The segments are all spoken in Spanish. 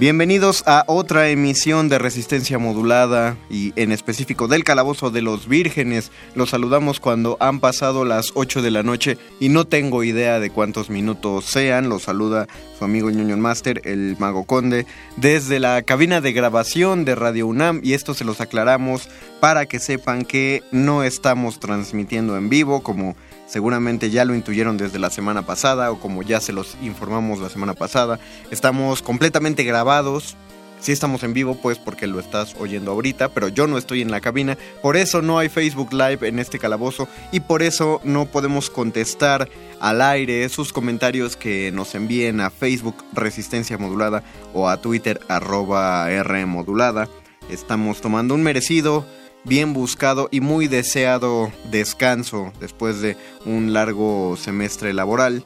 Bienvenidos a otra emisión de Resistencia Modulada y en específico del Calabozo de los Vírgenes. Los saludamos cuando han pasado las 8 de la noche y no tengo idea de cuántos minutos sean. Los saluda su amigo Ñoño Master, el Mago Conde, desde la cabina de grabación de Radio UNAM y esto se los aclaramos para que sepan que no estamos transmitiendo en vivo como seguramente ya lo intuyeron desde la semana pasada o como ya se los informamos la semana pasada. Estamos completamente grabados. Si estamos en vivo, pues porque lo estás oyendo ahorita, pero yo no estoy en la cabina. Por eso no hay Facebook Live en este calabozo y por eso no podemos contestar al aire sus comentarios que nos envíen a Facebook Resistencia Modulada o a Twitter arroba R Modulada. Estamos tomando un merecido bien buscado y muy deseado descanso después de un largo semestre laboral.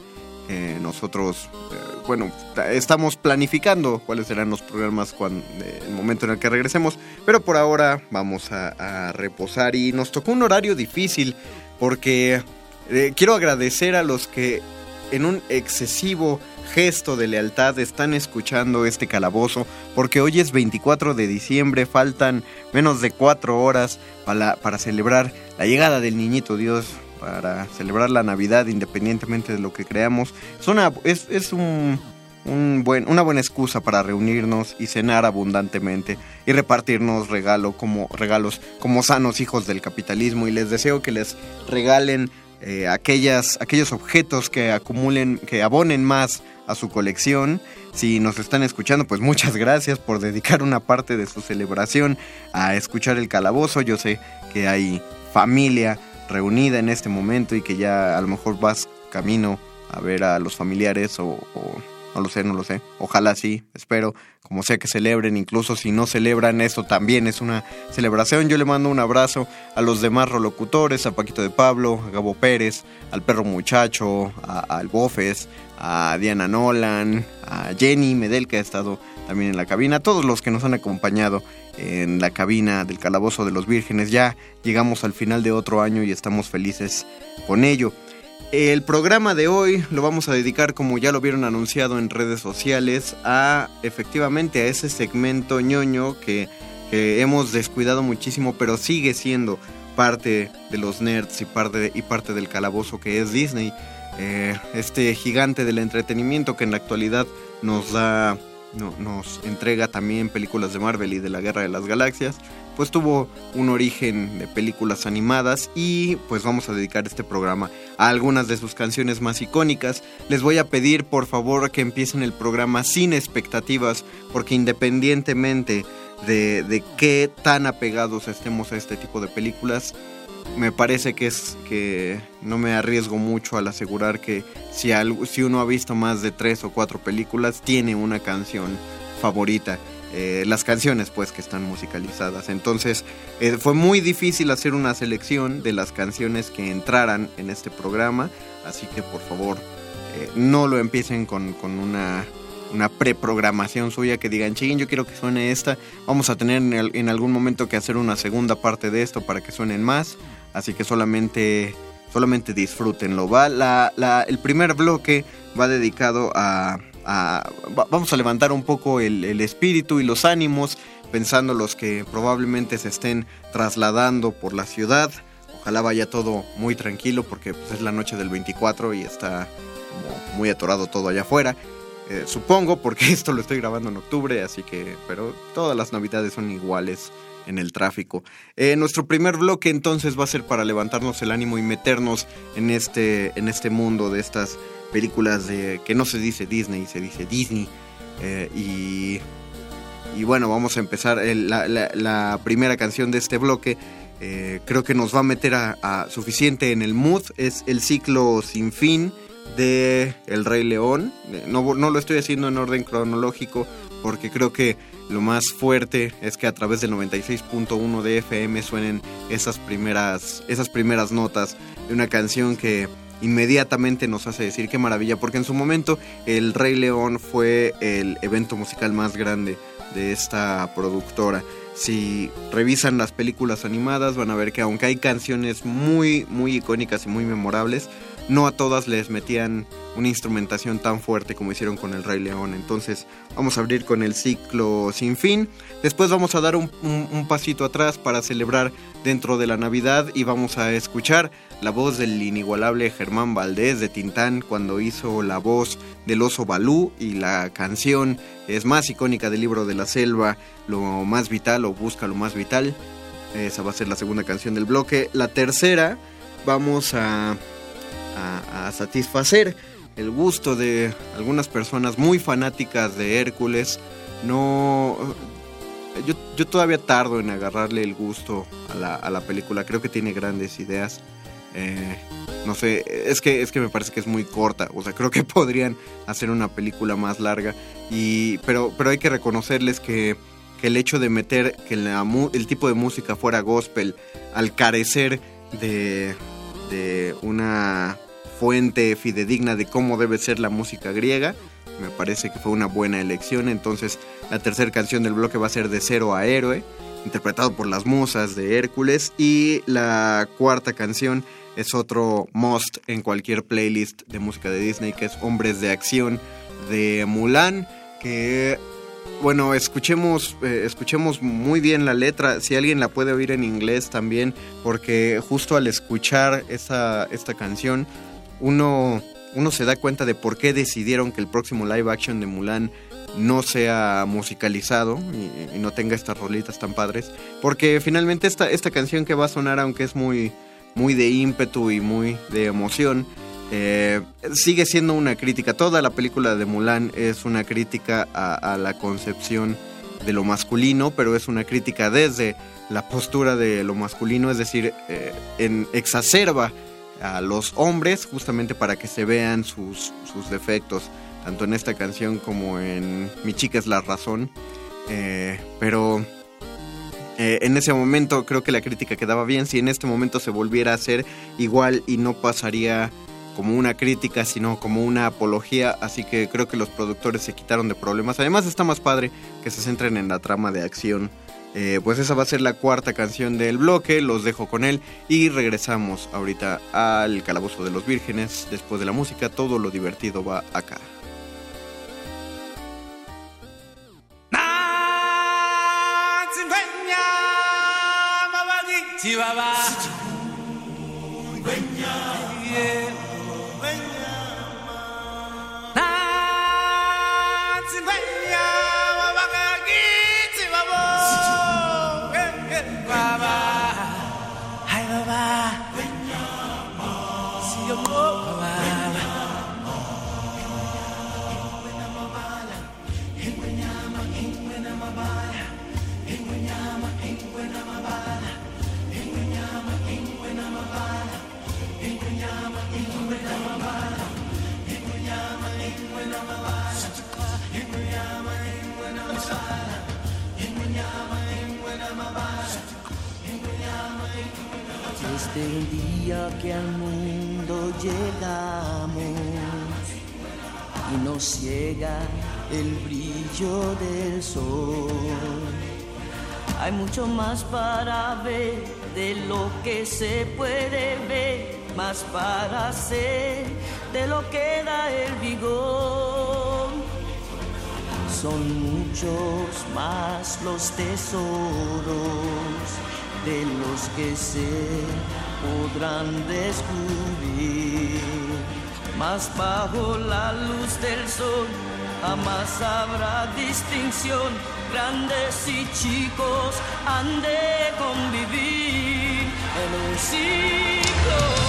Eh, nosotros, eh, bueno, estamos planificando cuáles serán los programas cuando, el momento en el que regresemos, pero por ahora vamos a, reposar y nos tocó un horario difícil porque eh, quiero agradecer a los que en un excesivo gesto de lealtad están escuchando este calabozo, porque hoy es 24 de diciembre, faltan menos de cuatro horas para, para celebrar la llegada del niñito Dios, para celebrar la Navidad independientemente de lo que creamos. Es una, es, es un, un buen, una buena excusa para reunirnos y cenar abundantemente y repartirnos regalo como, regalos como sanos hijos del capitalismo y les deseo que les regalen eh, aquellas, aquellos objetos que acumulen, que abonen más a su colección. Si nos están escuchando, pues muchas gracias por dedicar una parte de su celebración a escuchar el calabozo. Yo sé que hay familia reunida en este momento y que ya a lo mejor vas camino a ver a los familiares o no lo sé, no lo sé. Ojalá sí, espero. Como sea que celebren, incluso si no celebran esto, también es una celebración. Yo le mando un abrazo a los demás rolocutores, a Paquito de Pablo, a Gabo Pérez, al perro muchacho, al Bofes, a Diana Nolan, a Jenny Medel, que ha estado también en la cabina, a todos los que nos han acompañado en la cabina del Calabozo de los Vírgenes. Ya llegamos al final de otro año y estamos felices con ello. El programa de hoy lo vamos a dedicar, como ya lo vieron anunciado en redes sociales, a efectivamente a ese segmento ñoño que, hemos descuidado muchísimo, pero sigue siendo parte de los nerds y parte, y parte del calabozo que es Disney. Eh, este gigante del entretenimiento que en la actualidad nos da, nos entrega también películas de Marvel y de la Guerra de las Galaxias pues tuvo un origen de películas animadas y pues vamos a dedicar este programa a algunas de sus canciones más icónicas. Les voy a pedir por favor que empiecen el programa sin expectativas porque independientemente de, qué tan apegados estemos a este tipo de películas, me parece que es que no me arriesgo mucho al asegurar que si, si uno ha visto más de tres o cuatro películas tiene una canción favorita. Eh, las canciones pues que están musicalizadas. Entonces eh, fue muy difícil hacer una selección de las canciones que entraran en este programa, así que por favor eh, no lo empiecen con, una, una preprogramación suya que digan, ching, yo quiero que suene esta, vamos a tener en, algún momento que hacer una segunda parte de esto para que suenen más, así que solamente solamente disfrútenlo. Va la, el primer bloque va dedicado a vamos a levantar un poco el, espíritu y los ánimos, pensando los que probablemente se estén trasladando por la ciudad. Ojalá vaya todo muy tranquilo porque pues, es la noche del 24 y está muy atorado todo allá afuera. Eh, supongo porque esto lo estoy grabando en octubre, así que, pero todas las navidades son iguales en el tráfico. Eh, nuestro primer bloque entonces va a ser para levantarnos el ánimo y meternos en este, en este mundo de estas películas de que no se dice Disney, se dice Disney. Eh, y, y, bueno, vamos a empezar. la, primera canción de este bloque creo que nos va a meter a, suficiente en el mood. Es el ciclo sin fin de El Rey León. Eh, no, no lo estoy haciendo en orden cronológico porque creo que lo más fuerte es que a través del 96.1 de FM suenen esas primeras, esas primeras notas de una canción que inmediatamente nos hace decir qué maravilla, porque en su momento El Rey León fue el evento musical más grande de esta productora. Si revisan las películas animadas van a ver que aunque hay canciones muy muy icónicas y muy memorables, no a todas les metían una instrumentación tan fuerte como hicieron con el Rey León. Entonces vamos a abrir con el ciclo sin fin. Después vamos a dar un, pasito atrás para celebrar dentro de la Navidad y vamos a escuchar la voz del inigualable Germán Valdés de Tintán cuando hizo la voz del oso Balú y la canción es más icónica del libro de la selva, lo más vital o busca lo más vital. Esa va a ser la segunda canción del bloque. La tercera vamos a a, satisfacer el gusto de algunas personas muy fanáticas de Hércules. No. Yo, todavía tardo en agarrarle el gusto a la, película. Creo que tiene grandes ideas. Eh, no sé, es que, es que me parece que es muy corta. O sea, creo que podrían hacer una película más larga. Y, pero, pero hay que reconocerles que, el hecho de meter que el tipo de música fuera gospel, al carecer de, de una fuente fidedigna de cómo debe ser la música griega. Me parece que fue una buena elección. Entonces, la tercera canción del bloque va a ser De Cero a Héroe, interpretado por las musas de Hércules. Y la cuarta canción es otro must en cualquier playlist de música de Disney, que es Hombres de Acción de Mulan, que bueno, escuchemos, eh, escuchemos muy bien la letra, si alguien la puede oír en inglés también, porque justo al escuchar esta, esta canción uno, uno se da cuenta de por qué decidieron que el próximo live action de Mulan no sea musicalizado y, no tenga estas rolitas tan padres. Porque finalmente esta, esta canción que va a sonar, aunque es muy, muy de ímpetu y muy de emoción, eh, sigue siendo una crítica. Toda la película de Mulan es una crítica a, la concepción de lo masculino, pero es una crítica desde la postura de lo masculino, es decir, eh, en, exacerba a los hombres justamente para que se vean sus, sus defectos, tanto en esta canción como en Mi chica es la razón. Eh, pero eh, en ese momento creo que la crítica quedaba bien. Si en este momento se volviera a hacer igual y no pasaría como una crítica, sino como una apología. Así que creo que los productores se quitaron de problemas. Además está más padre que se centren en la trama de acción eh, pues esa va a ser la cuarta canción del bloque, los dejo con él y regresamos ahorita al Calabozo de los Vírgenes. Después de la música, todo lo divertido va acá. Chihuahua. Desde el día que al mundo llegamos y nos ciega el brillo del sol. Hay mucho más para ver de lo que se puede ver, más para hacer de lo que da el vigor. Son muchos más los tesoros de los que se podrán descubrir. Más bajo la luz del sol jamás habrá distinción. Grandes y chicos han de convivir en un ciclo.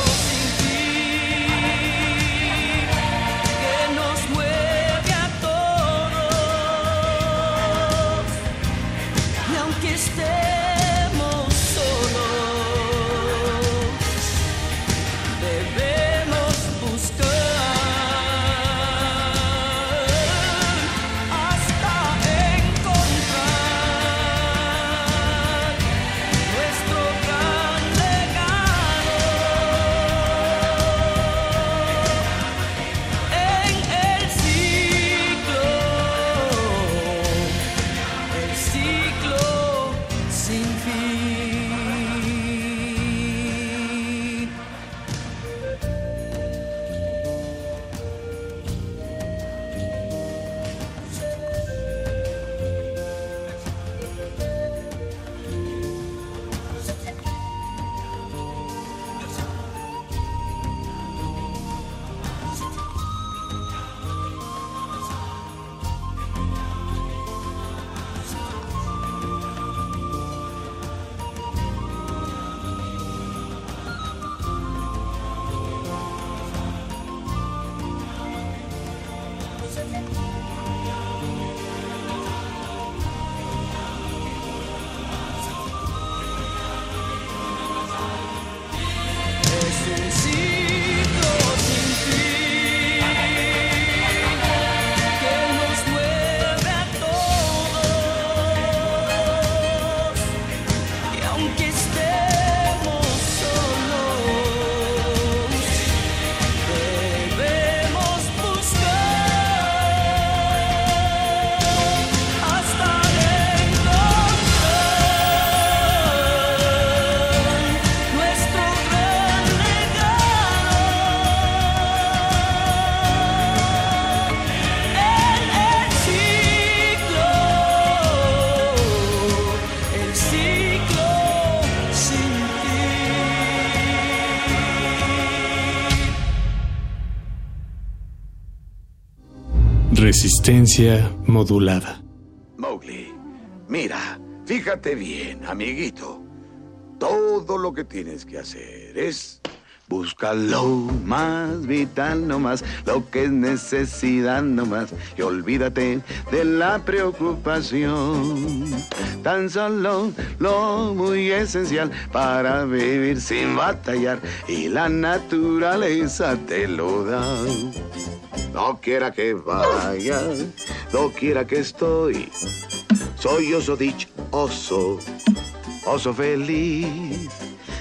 Modulada. Mowgli, mira, fíjate bien, amiguito. Todo lo que tienes que hacer es buscar lo más vital nomás, lo que es necesidad nomás, y olvídate de la preocupación. Tan solo lo muy esencial para vivir sin batallar, y la naturaleza te lo da. No quiera que vaya, no quiera que estoy. Soy oso dichoso, oso feliz.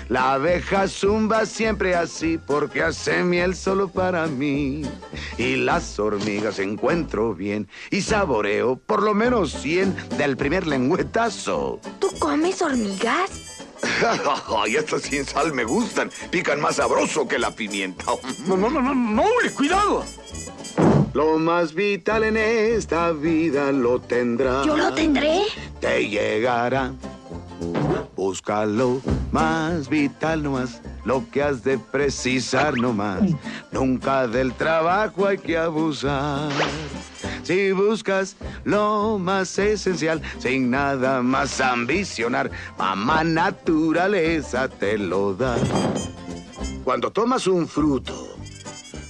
La abeja zumba siempre así porque hace miel solo para mí. Y las hormigas encuentro bien y saboreo por lo menos 100 del primer lengüetazo. ¿Tú comes hormigas? Ay, estas sin sal me gustan. Pican más sabroso que la pimienta. No, no, no, no, no, cuidado. Lo más vital en esta vida lo tendrá. ¿Yo lo tendré? Te llegará. Búscalo más vital nomás, lo que has de precisar nomás. Nunca del trabajo hay que abusar. Si buscas lo más esencial, sin nada más ambicionar, mamá naturaleza te lo da. Cuando tomas un fruto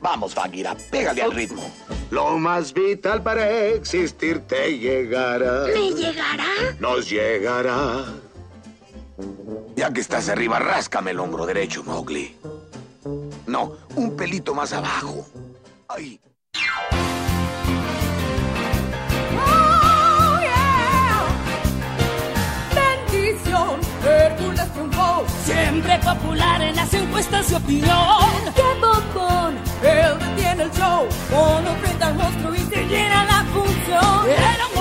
Vamos, Bagheera, pégale al ritmo. Lo más vital para existir te llegará. ¿Me llegará? Nos llegará. Ya que estás arriba, ráscame el hombro derecho, Mowgli. No, un pelito más abajo. Ay. Oh, yeah. Bendición, Hércules triunfó, siempre popular en las encuestas de opinión. ¡Qué bombón! Él detiene el show, cuando enfrenta al monstruo y se llena la función. Era un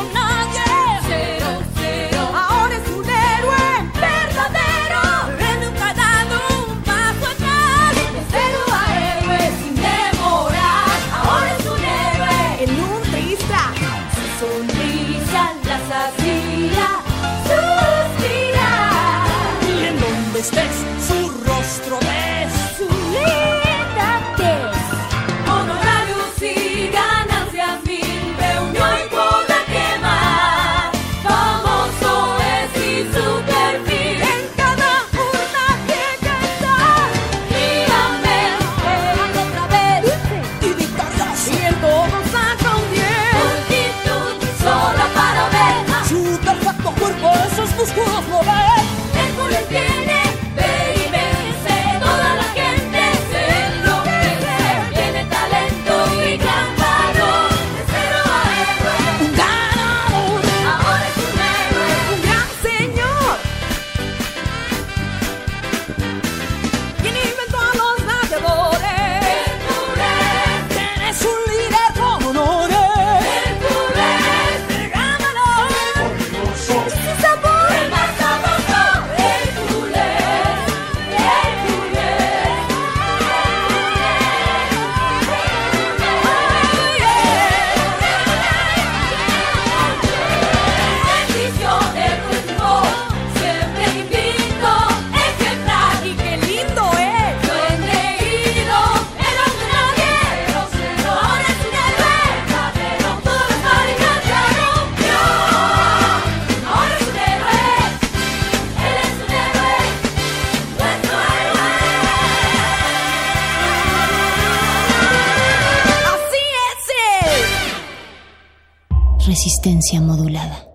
Resistencia modulada.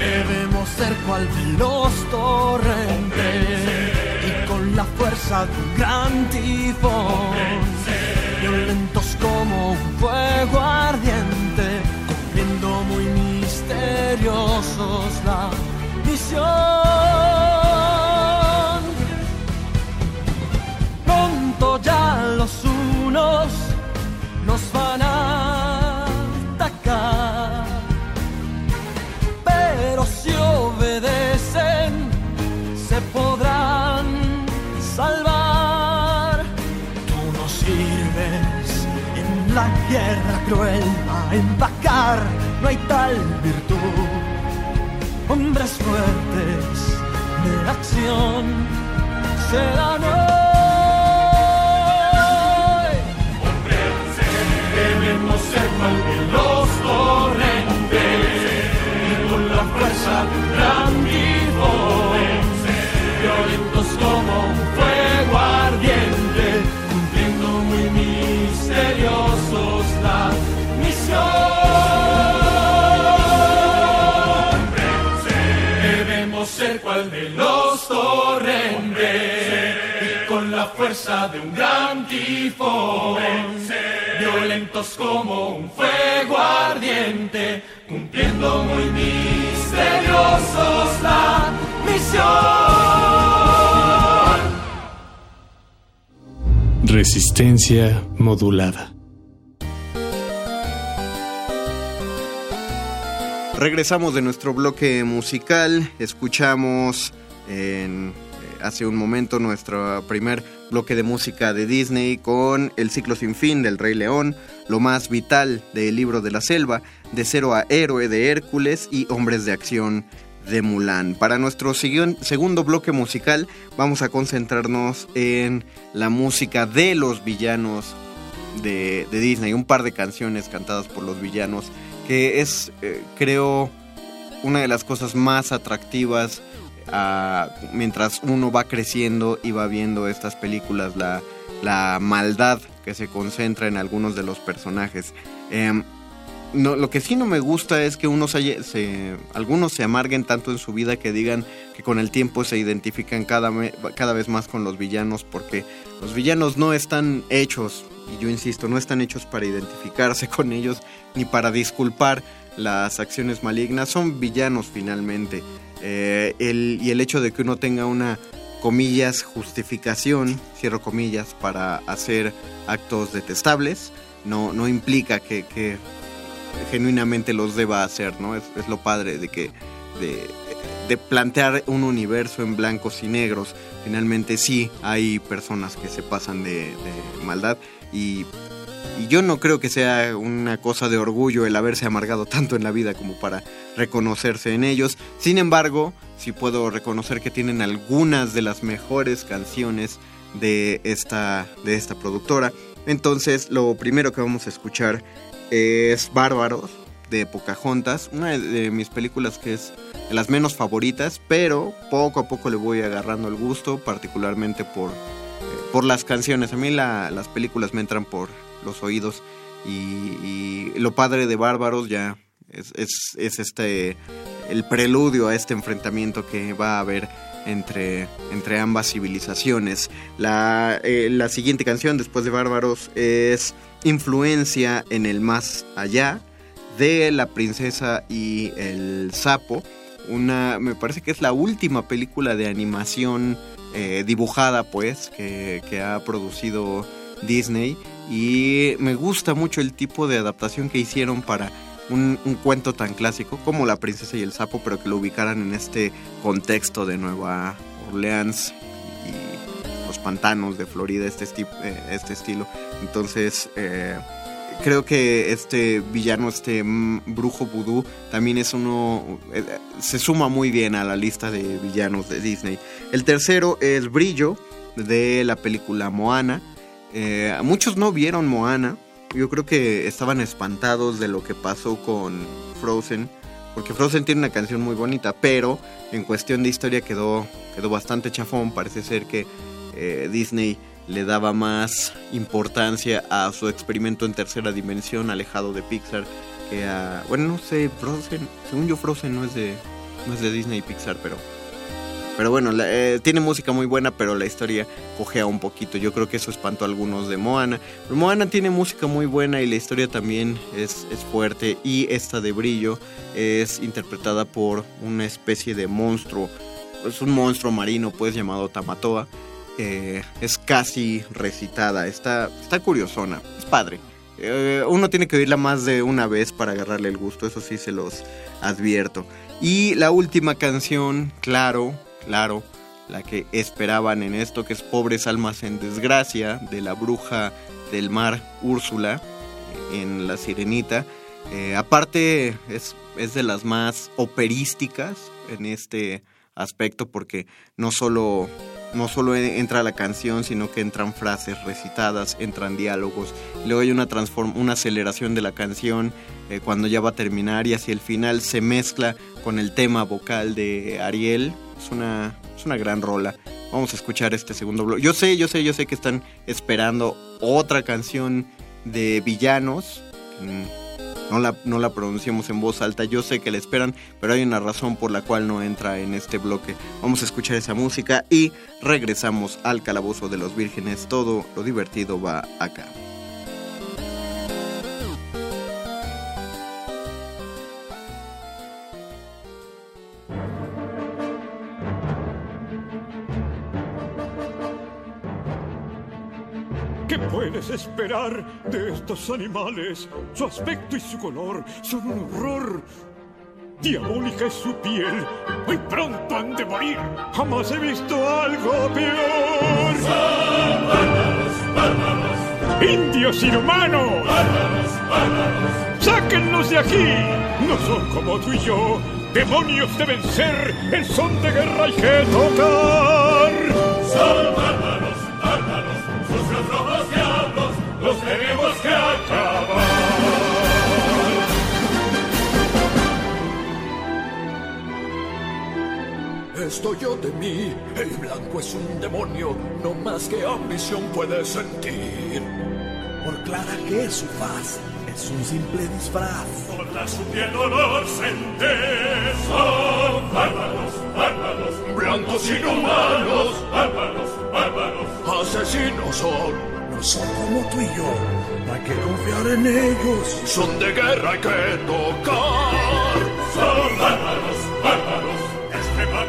Debemos ser cual veloz torrente y con la fuerza de un gran tifón, cruel a empacar, no hay tal virtud. Hombres fuertes de acción serán hoy. Debemos ser cual los torrentes y con la fuerza fuerza de un gran tifón, violentos como un fuego ardiente, cumpliendo muy misteriosos la misión. Resistencia modulada. Regresamos de nuestro bloque musical, escuchamos en, eh, hace un momento nuestro primer bloque de música de Disney con El ciclo sin fin del Rey León, Lo más vital del libro de la selva, De cero a héroe de Hércules y Hombres de acción de Mulan. Para nuestro segundo bloque musical vamos a concentrarnos en la música de los villanos de, de Disney, un par de canciones cantadas por los villanos, que es, eh, creo, una de las cosas más atractivas mientras uno va creciendo y va viendo estas películas, la, maldad que se concentra en algunos de los personajes. Em, lo que sí no me gusta es que unos se, algunos se amarguen tanto en su vida que digan que con el tiempo se identifican cada vez más con los villanos porque los villanos no están hechos, y yo insisto, no están hechos para identificarse con ellos ni para disculpar las acciones malignas, son villanos finalmente. Eh, el- y el hecho de que uno tenga una, comillas, justificación, cierro comillas, para hacer actos detestables, no, no implica que, genuinamente los deba hacer, ¿no? Es, es lo padre de que de, de plantear un universo en blancos y negros. Finalmente sí hay personas que se pasan de, de maldad y, y yo no creo que sea una cosa de orgullo el haberse amargado tanto en la vida como para reconocerse en ellos. Sin embargo, sí puedo reconocer que tienen algunas de las mejores canciones de esta, de esta productora. Entonces, lo primero que vamos a escuchar es Bárbaros de Pocahontas, una de, mis películas que es de las menos favoritas, pero poco a poco le voy agarrando el gusto, particularmente por, eh, por las canciones. A mí la- las películas me entran por los oídos y, lo padre de Bárbaros ya es, es, es este el preludio a este enfrentamiento que va a haber entre, entre ambas civilizaciones. La, eh, la siguiente canción, después de Bárbaros, es Influencia en el Más Allá, de La Princesa y el Sapo. Una, me parece que es la última película de animación eh, dibujada, pues, que ha producido Disney. Y me gusta mucho el tipo de adaptación que hicieron para un, cuento tan clásico como La princesa y el sapo, pero que lo ubicaran en este contexto de Nueva Orleans y los pantanos de Florida, este, eh, este estilo. Entonces, eh, creo que este villano, este brujo vudú, también es uno, eh, se suma muy bien a la lista de villanos de Disney. El tercero es Brillo, de la película Moana. Eh, muchos no vieron Moana. Yo creo que estaban espantados de lo que pasó con Frozen. Porque Frozen tiene una canción muy bonita, pero en cuestión de historia quedó, quedó bastante chafón. Parece ser que eh, Disney le daba más importancia a su experimento en tercera dimensión, alejado de Pixar, que a. Bueno, no sé, Frozen. Según yo, Frozen no es de, no es de Disney y Pixar, pero. Pero bueno, la, eh, tiene música muy buena, pero la historia cojea un poquito. Yo creo que eso espantó a algunos de Moana. Pero Moana tiene música muy buena y la historia también es, es fuerte. Y esta de Brillo es interpretada por una especie de monstruo. Es un monstruo marino, pues, llamado Tamatoa. Eh, es casi recitada. Está, está curiosona. Es padre. Eh, uno tiene que oírla más de una vez para agarrarle el gusto. Eso sí se los advierto. Y la última canción, claro, claro, la que esperaban en esto, que es Pobres Almas en Desgracia, de la bruja del mar Úrsula, en La Sirenita. Eh, aparte, es, es, de las más operísticas en este aspecto, porque no solo, no solo entra la canción, sino que entran frases recitadas, entran diálogos. Luego hay una, una aceleración de la canción eh, cuando ya va a terminar y hacia el final se mezcla con el tema vocal de Ariel, es una, es una gran rola. Vamos a escuchar este segundo blog. Yo sé, yo sé, yo sé que están esperando otra canción de villanos. No la, no la pronunciamos en voz alta, yo sé que la esperan, pero hay una razón por la cual no entra en este bloque. Vamos a escuchar esa música y regresamos al calabozo de los vírgenes. Todo lo divertido va acá. ¿Qué puedes esperar de estos animales? Su aspecto y su color son un horror. Diabólica es su piel. Muy pronto han de morir. Jamás he visto algo peor. Son bárbaros. Indios inhumanos. Bárbaros, bárbaros. Sáquenlos de aquí. No son como tú y yo. Demonios deben ser. El son de guerra hay que tocar. Son Esto yo de mí, el blanco es un demonio, no más que ambición puede sentir. Por clara que es su faz, es un simple disfraz. Podrá su piel dolor sentir. Son bárbaros, bárbaros. Blancos inhumanos, bárbaros, bárbaros. Asesinos son. No son como tú y yo, no hay que confiar en ellos. Son de guerra, hay que tocar. Son bárbaros.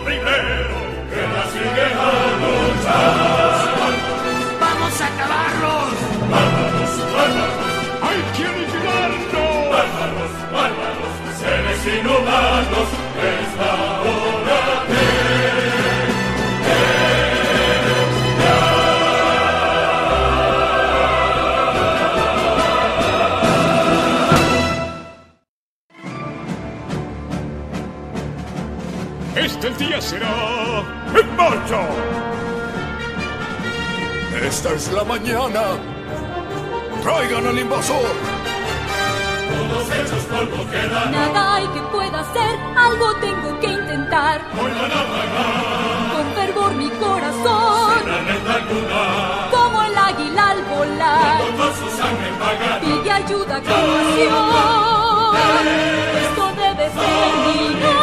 Primero, que la sigue a luchar. ¡Vamos a acabarlos! Bárbaros, bárbaros. ¡Hay que aniquilarlos! Bárbaros, bárbaros. Seres inhumanos, es Este día será en marcha. Esta es la mañana. Traigan al invasor. Todos hechos polvo quedan. Nada hay que pueda hacer, algo tengo que intentar. Hoy van a pagar. Con fervor mi corazón, como el águila al volar, Cuando con su sangre pagan. pide ayuda con pasión. Esto debe terminar.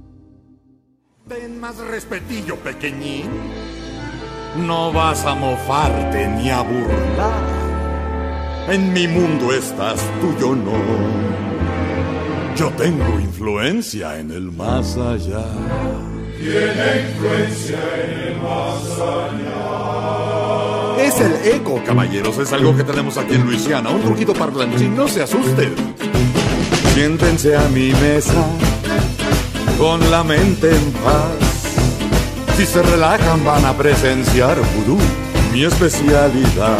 Respetillo, pequeñín. No vas a mofarte ni a burlar. En mi mundo estás tú, yo no. Yo tengo influencia en el más allá. Tiene influencia en el más allá. Es el eco, caballeros. Es algo que tenemos aquí en Luisiana. Un truquito parlanchín, no se asusten. Siéntense a mi mesa con la mente en paz. Si se relajan van a presenciar vudú, mi especialidad.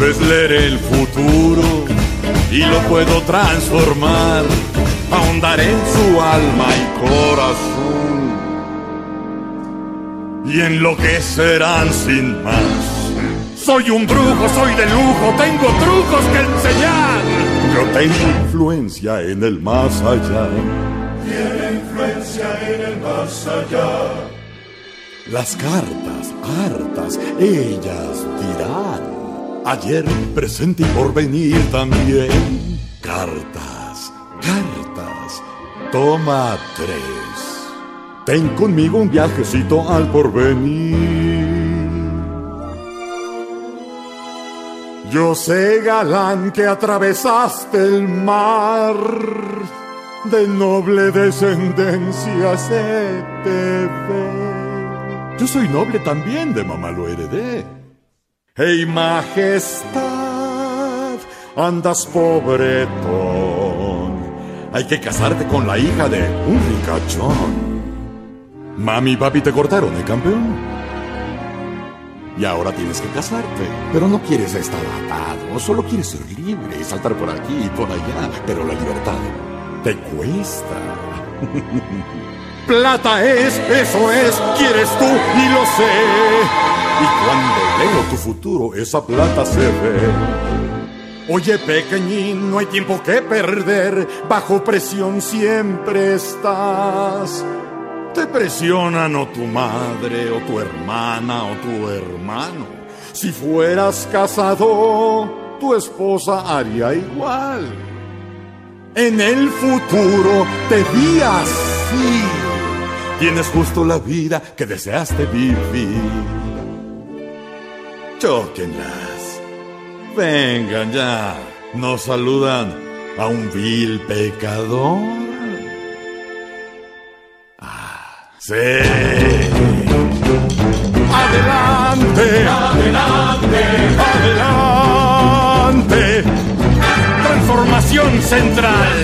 Les leeré el futuro y lo puedo transformar, ahondar en su alma y corazón y enloquecerán sin más. Soy un brujo, soy de lujo, tengo trucos que enseñar. Yo tengo influencia en el más allá. Allá. Las cartas, hartas, ellas dirán. Ayer, presente y por venir también. Cartas, cartas, toma tres. Ten conmigo un viajecito al porvenir. Yo sé, galán, que atravesaste el mar. De noble descendencia se te ve. Yo soy noble también, de mamá lo heredé. ¡Hey, majestad! Andas pobretón. Hay que casarte con la hija de un ricachón. Mami y papi te cortaron, ¿eh, campeón? Y ahora tienes que casarte. Pero no quieres estar atado, solo quieres ser libre, saltar por aquí y por allá. Pero la libertad te cuesta. Plata es, eso es, quieres tú y lo sé. Y cuando leo tu futuro, esa plata se ve. Oye, pequeñín, no hay tiempo que perder. Bajo presión siempre estás. Te presionan o tu madre, o tu hermana, o tu hermano. Si fueras casado, tu esposa haría igual. En el futuro te vi así. Tienes justo la vida que deseaste vivir. Chóquenlas. Vengan ya. Nos saludan a un vil pecador. Ah, sí. Adelante. Adelante. Adelante. Transformación central.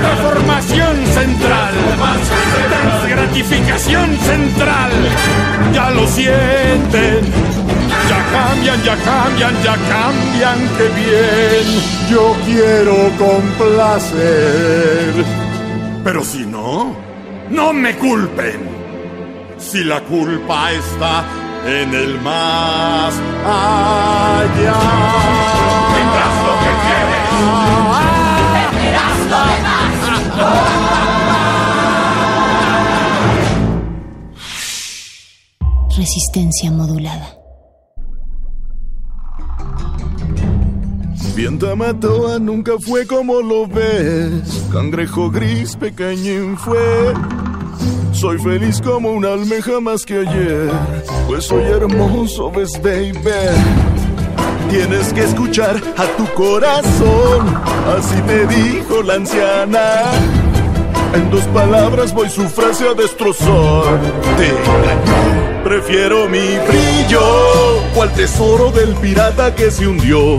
Transformación central. Transgratificación central. Ya lo sienten. Ya cambian, ya cambian, ya cambian, qué bien. Yo quiero complacer. Pero si no, no me culpen. Si la culpa está en el más allá. Resistencia modulada. Viento Matoa nunca fue como lo ves. Cangrejo gris pequeñín fue. Soy feliz como una almeja más que ayer. Pues soy hermoso, ves, baby. Tienes que escuchar a tu corazón. Así te dijo la anciana. En dos palabras voy su frase a destrozar. Te engañó. Prefiero mi brillo. O al tesoro del pirata que se hundió.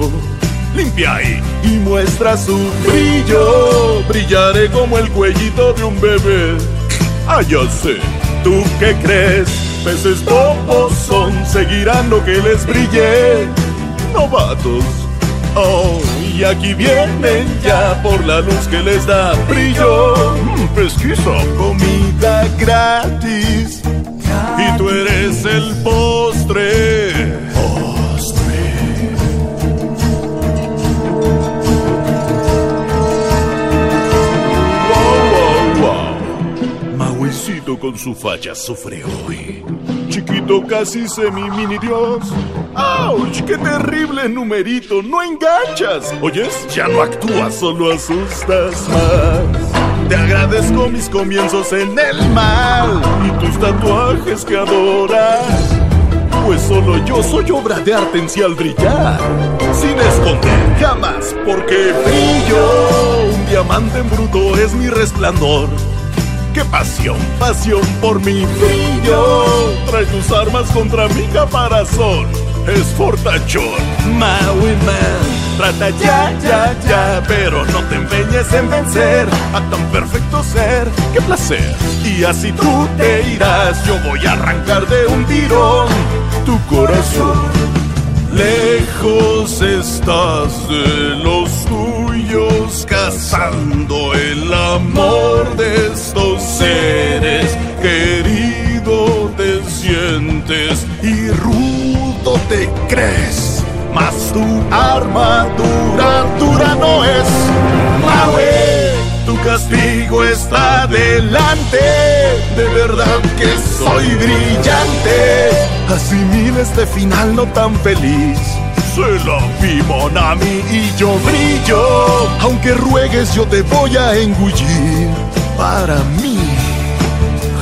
Limpia ahí y muestra su brillo. Brillaré como el cuellito de un bebé. Ah, ya sé. ¿Tú qué crees? Peces bobos son, seguirán lo que les brille. Novatos. Oh, y aquí vienen ya por la luz que les da brillo. Pesquisa. Comida gratis. Y tú eres el postre. Postre. Wow, wow, wow. Mahuicito con su facha sufre hoy. Chiquito, casi semi mini dios. ¡Auch! ¡Qué terrible numerito! ¡No enganchas! ¿Oyes? Ya no actúas, solo asustas más. Te agradezco mis comienzos en el mal y tus tatuajes que adoras. Pues solo yo soy obra de arte en sí al brillar, sin esconder jamás, porque brillo. Un diamante en bruto es mi resplandor. ¡Qué pasión, pasión por mi brillo! Trae tus armas contra mi caparazón. Es fortachón, Maui Man. Trata ya, ya, ya, pero no te empeñes en vencer a tan perfecto ser. ¡Qué placer! Y así tú te irás, yo voy a arrancar de un tirón tu corazón. Lejos estás de los tuyos, cazando el amor de estos seres. Querido te sientes y rudo te crees, mas tu armadura dura no es. Maui, tu castigo está delante, de verdad que soy brillante. Asimila este final no tan feliz. Se la vi, Monami, y yo brillo. Aunque ruegues, yo te voy a engullir. Para mí,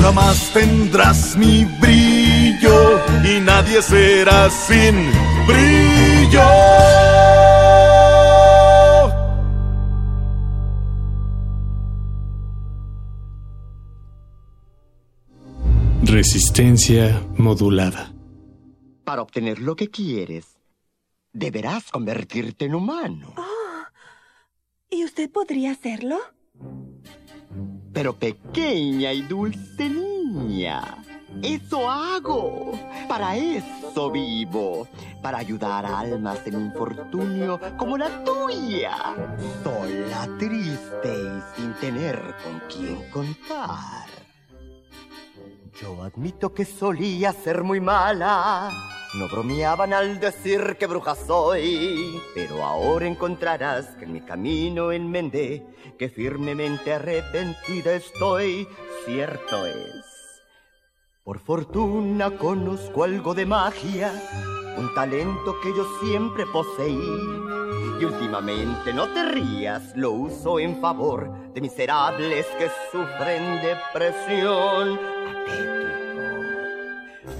jamás tendrás mi brillo y nadie será sin brillo. Resistencia modulada. Para obtener lo que quieres, deberás convertirte en humano. ¿Y usted podría hacerlo? Pero pequeña y dulce niña, eso hago. Para eso vivo. Para ayudar a almas en infortunio como la tuya. Sola, triste y sin tener con quién contar. Yo admito que solía ser muy mala. No bromeaban al decir que bruja soy. Pero ahora encontrarás que en mi camino enmendé, que firmemente arrepentida estoy. Cierto es. Por fortuna conozco algo de magia, un talento que yo siempre poseí. Y últimamente, no te rías, lo uso en favor de miserables que sufren depresión.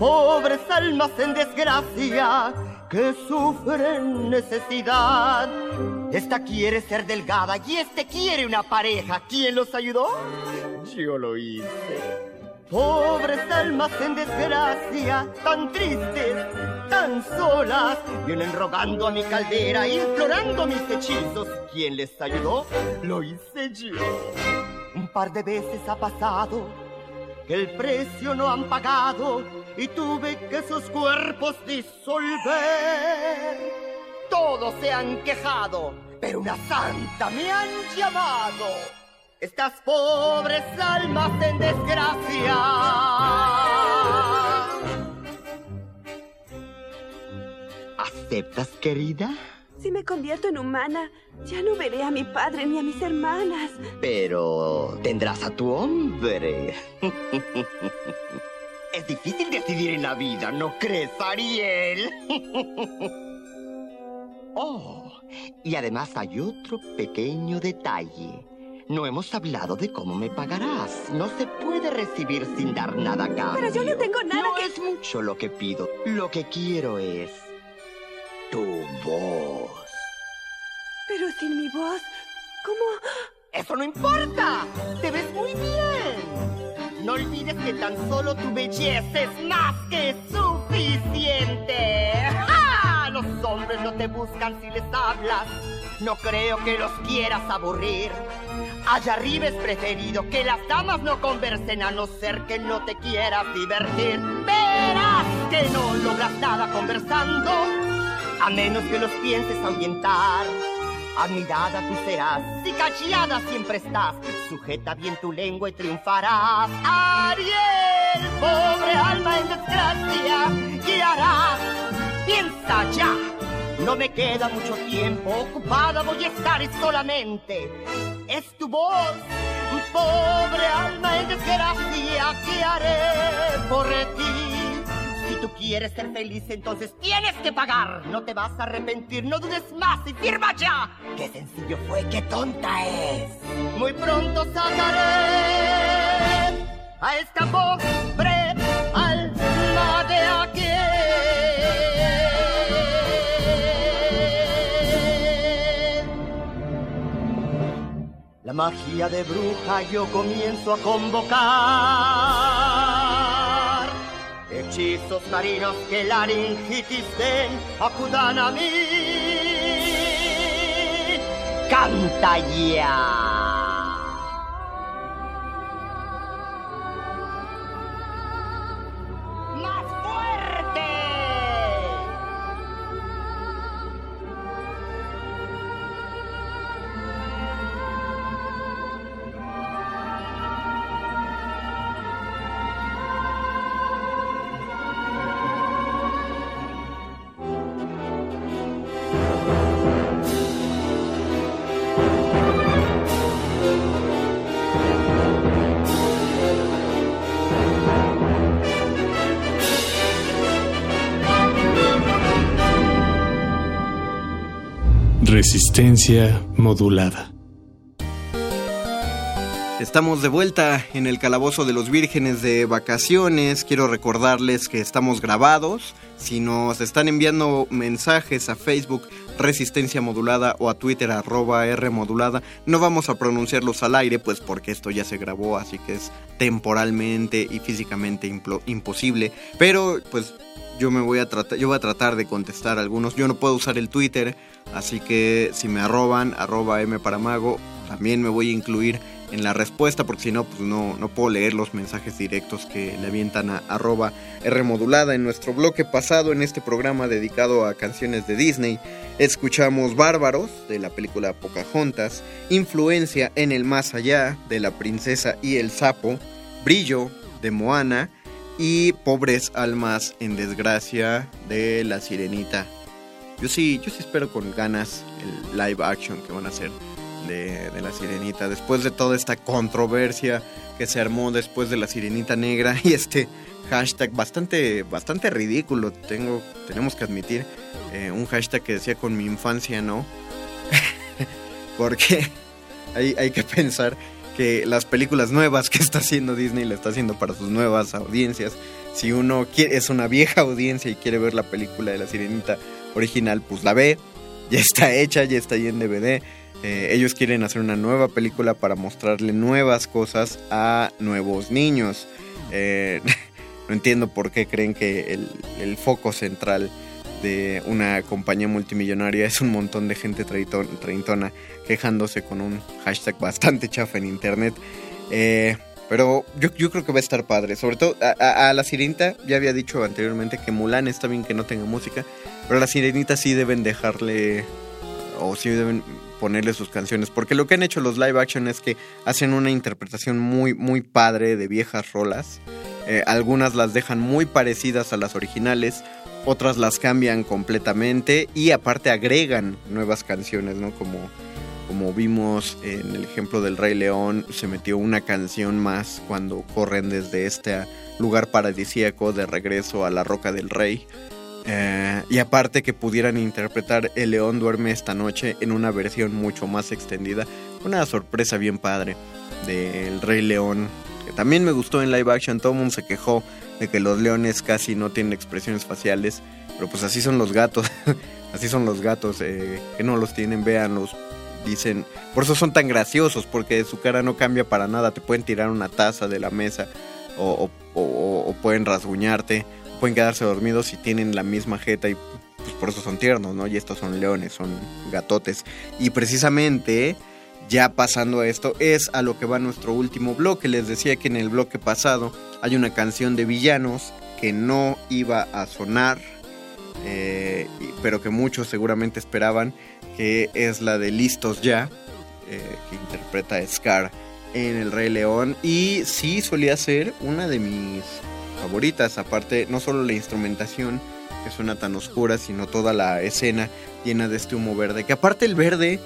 Pobres almas en desgracia que sufren necesidad. Esta quiere ser delgada y este quiere una pareja. ¿Quién los ayudó? Yo lo hice. Pobres almas en desgracia, tan tristes, tan solas, vienen rogando a mi caldera, implorando mis hechizos. ¿Quién les ayudó? Lo hice yo. Un par de veces ha pasado que el precio no han pagado y tuve que sus cuerpos disolver. Todos se han quejado, pero una santa me han llamado. Estas pobres almas en desgracia. ¿Aceptas, querida? Si me convierto en humana, ya no veré a mi padre ni a mis hermanas. Pero tendrás a tu hombre. Es difícil decidir en la vida, ¿no crees, Ariel? Oh, y además hay otro pequeño detalle. No hemos hablado de cómo me pagarás. No se puede recibir sin dar nada a cambio. Pero yo no tengo nada no que... es mucho lo que pido. Lo que quiero es tu voz. Pero sin mi voz, ¿cómo...? ¡Eso no importa! ¡Te ves muy bien! No olvides que tan solo tu belleza es más que suficiente. ¡Ja! Los hombres no te buscan si les hablas. No creo que los quieras aburrir. Allá arriba es preferido que las damas no conversen a no ser que no te quieras divertir. Verás que no logras nada conversando, a menos que los pienses ahuyentar. Admirada tú serás, si callada siempre estás, sujeta bien tu lengua y triunfarás. Ariel, pobre alma en desgracia, ¿qué harás? Piensa ya, no me queda mucho tiempo, ocupada voy a estar y solamente es tu voz. Pobre alma en desgracia, ¿qué haré por ti? Tú quieres ser feliz, entonces tienes que pagar. No te vas a arrepentir, no dudes más y firma ya. Qué sencillo fue, qué tonta es. Muy pronto sacaré a esta pobre alma de aquí. La magia de bruja yo comienzo a convocar. Hechizos marinos que laringitis den, acudan a mí. Canta ya. Resistencia modulada. Estamos de vuelta en el calabozo de los vírgenes de vacaciones. Quiero recordarles que estamos grabados. Si nos están enviando mensajes a Facebook Resistencia Modulada o a Twitter arroba R Modulada, no vamos a pronunciarlos al aire, pues porque esto ya se grabó, así que es temporalmente y físicamente imposible. Pero pues yo me voy a tratar, yo voy a tratar de contestar algunos. Yo no puedo usar el Twitter, así que si me arroban, arroba M para mago, también me voy a incluir en la respuesta, porque si no, pues no, no puedo leer los mensajes directos que le avientan a arroba R modulada. En nuestro bloque pasado, en este programa dedicado a canciones de Disney, escuchamos Bárbaros de la película Pocahontas, Influencia en el Más Allá de la Princesa y el Sapo, Brillo de Moana y Pobres Almas en Desgracia de La Sirenita. Yo sí, yo sí espero con ganas el live action que van a hacer de, La Sirenita. Después de toda esta controversia que se armó después de La Sirenita Negra y este hashtag bastante, bastante ridículo, tengo, tenemos que admitir. eh, un hashtag que decía con mi infancia, ¿no? Porque hay, hay que pensar que las películas nuevas que está haciendo Disney la está haciendo para sus nuevas audiencias. Si uno quiere, es una vieja audiencia y quiere ver la película de la sirenita original, pues la ve. Ya está hecha, ya está ahí en DVD. Eh, ellos quieren hacer una nueva película para mostrarle nuevas cosas a nuevos niños. Eh, no entiendo por qué creen que el, el foco central de una compañía multimillonaria es un montón de gente treintona quejándose con un hashtag bastante chafa en internet. Eh, pero yo, creo que va a estar padre. Sobre todo a la sirenita, ya había dicho anteriormente que Mulan está bien que no tenga música, pero a la sirenita sí deben dejarle o sí deben ponerle sus canciones. Porque lo que han hecho los live action es que hacen una interpretación muy, muy padre de viejas rolas. Eh, algunas las dejan muy parecidas a las originales, otras las cambian completamente y aparte agregan nuevas canciones, ¿no? Como, como vimos en el ejemplo del Rey León, se metió una canción más cuando corren desde este lugar paradisíaco de regreso a la Roca del Rey. Eh, y aparte que pudieran interpretar El León duerme esta noche en una versión mucho más extendida. Una sorpresa bien padre del Rey León. Que también me gustó en live action. Todo el mundo se quejó de que los leones casi no tienen expresiones faciales. Pero pues así son los gatos. así son los gatos. eh, que no los tienen, véanlos. Dicen, por eso son tan graciosos, porque su cara no cambia para nada. Te pueden tirar una taza de la mesa o, pueden rasguñarte, pueden quedarse dormidos y tienen la misma jeta y pues por eso son tiernos, ¿no? Y estos son leones, son gatotes. Y precisamente, ya pasando a esto, es a lo que va nuestro último bloque. Les decía que en el bloque pasado hay una canción de villanos que no iba a sonar, eh, pero que muchos seguramente esperaban, que es la de Listos Ya, eh, que interpreta Scar en El Rey León. Y sí solía ser una de mis favoritas, aparte no solo la instrumentación, que suena tan oscura, sino toda la escena llena de este humo verde, que aparte el verde,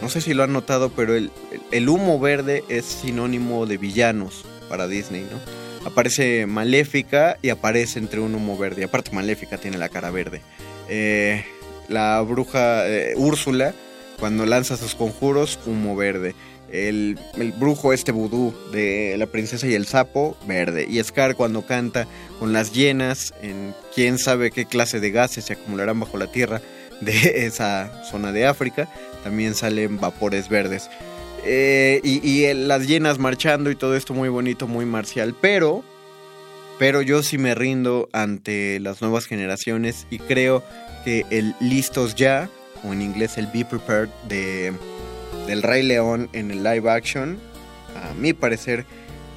no sé si lo han notado, pero el, el- el humo verde es sinónimo de villanos para Disney, ¿no? aparece Maléfica y aparece entre un humo verde. Aparte Maléfica tiene la cara verde. Eh, la bruja eh, Úrsula, cuando lanza sus conjuros, humo verde. El, el, brujo este vudú de la princesa y el sapo, verde. Y Scar cuando canta con las llenas, en quién sabe qué clase de gases se acumularán bajo la tierra de esa zona de África, también salen vapores verdes. Eh, y, y las llenas marchando y todo esto muy bonito, muy marcial. Pero, pero yo sí me rindo ante las nuevas generaciones y creo que el listos ya, o en inglés el be prepared de, del Rey León en el live action, a mi parecer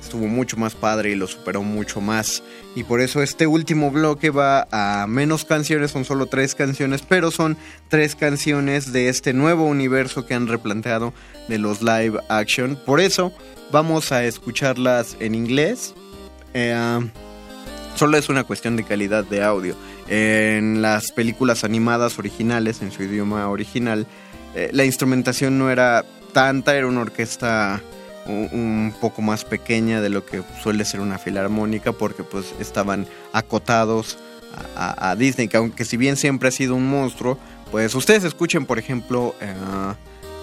estuvo mucho más padre y lo superó mucho más. Y por eso este último bloque va a menos canciones, son solo tres canciones, pero son tres canciones de este nuevo universo que han replanteado de los live action. Por eso vamos a escucharlas en inglés. Eh, solo es una cuestión de calidad de audio. En las películas animadas originales, en su idioma original, eh, la instrumentación no era tanta, era una orquesta un, poco más pequeña de lo que suele ser una filarmónica porque pues estaban acotados a Disney, que aunque si bien siempre ha sido un monstruo, pues ustedes escuchen por ejemplo eh,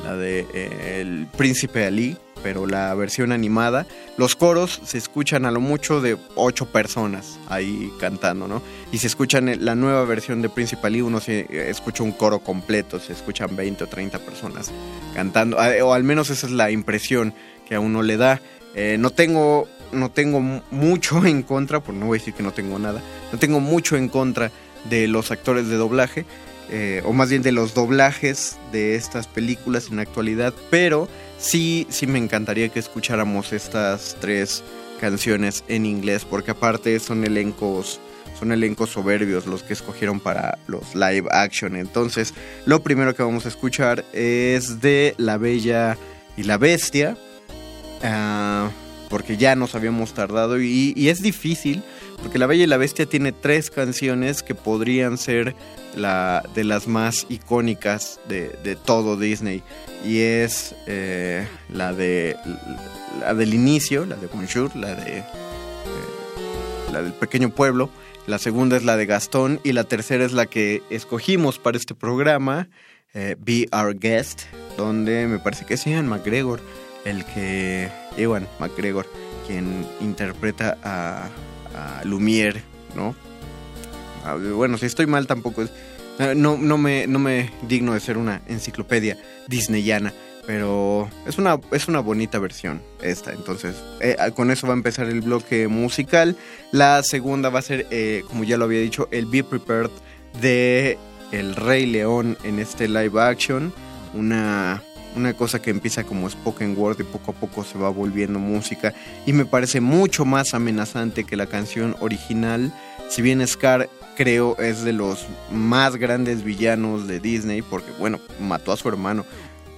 la de eh, El Príncipe Ali, pero la versión animada, los coros se escuchan a lo mucho de ocho personas ahí cantando, ¿no? Y si escuchan la nueva versión de Príncipe Ali, uno se escucha un coro completo, se escuchan 20 o 30 personas cantando, o al menos esa es la impresión que a uno le da. Eh, no tengo no tengo mucho en contra, por no voy a decir que no tengo nada, no tengo mucho en contra de los actores de doblaje, eh, o más bien de los doblajes de estas películas en la actualidad, pero sí, sí me encantaría que escucháramos estas tres canciones en inglés, porque aparte son elencos, son elencos soberbios los que escogieron para los live action. Entonces, lo primero que vamos a escuchar es de La Bella y la Bestia. Uh, porque ya nos habíamos tardado y, es difícil porque La Bella y la Bestia tiene tres canciones que podrían ser la, de las más icónicas de todo Disney y es eh, la de la del inicio, la de Bonjour, la de eh, la del pequeño pueblo, la segunda es la de Gastón y la tercera es la que escogimos para este programa, eh, Be Our Guest, donde me parece que es Ian McGregor el que Ewan McGregor, quien interpreta a, a Lumière, ¿no? A, bueno, si estoy mal tampoco es, no, no, me, no me digno de ser una enciclopedia disneyana, pero es una, es una bonita versión esta, entonces eh, con eso va a empezar el bloque musical. La segunda va a ser, eh, como ya lo había dicho, el Be Prepared de El Rey León en este live action, una una cosa que empieza como spoken word y poco a poco se va volviendo música y me parece mucho más amenazante que la canción original. Si bien Scar creo es de los más grandes villanos de Disney porque bueno, mató a su hermano.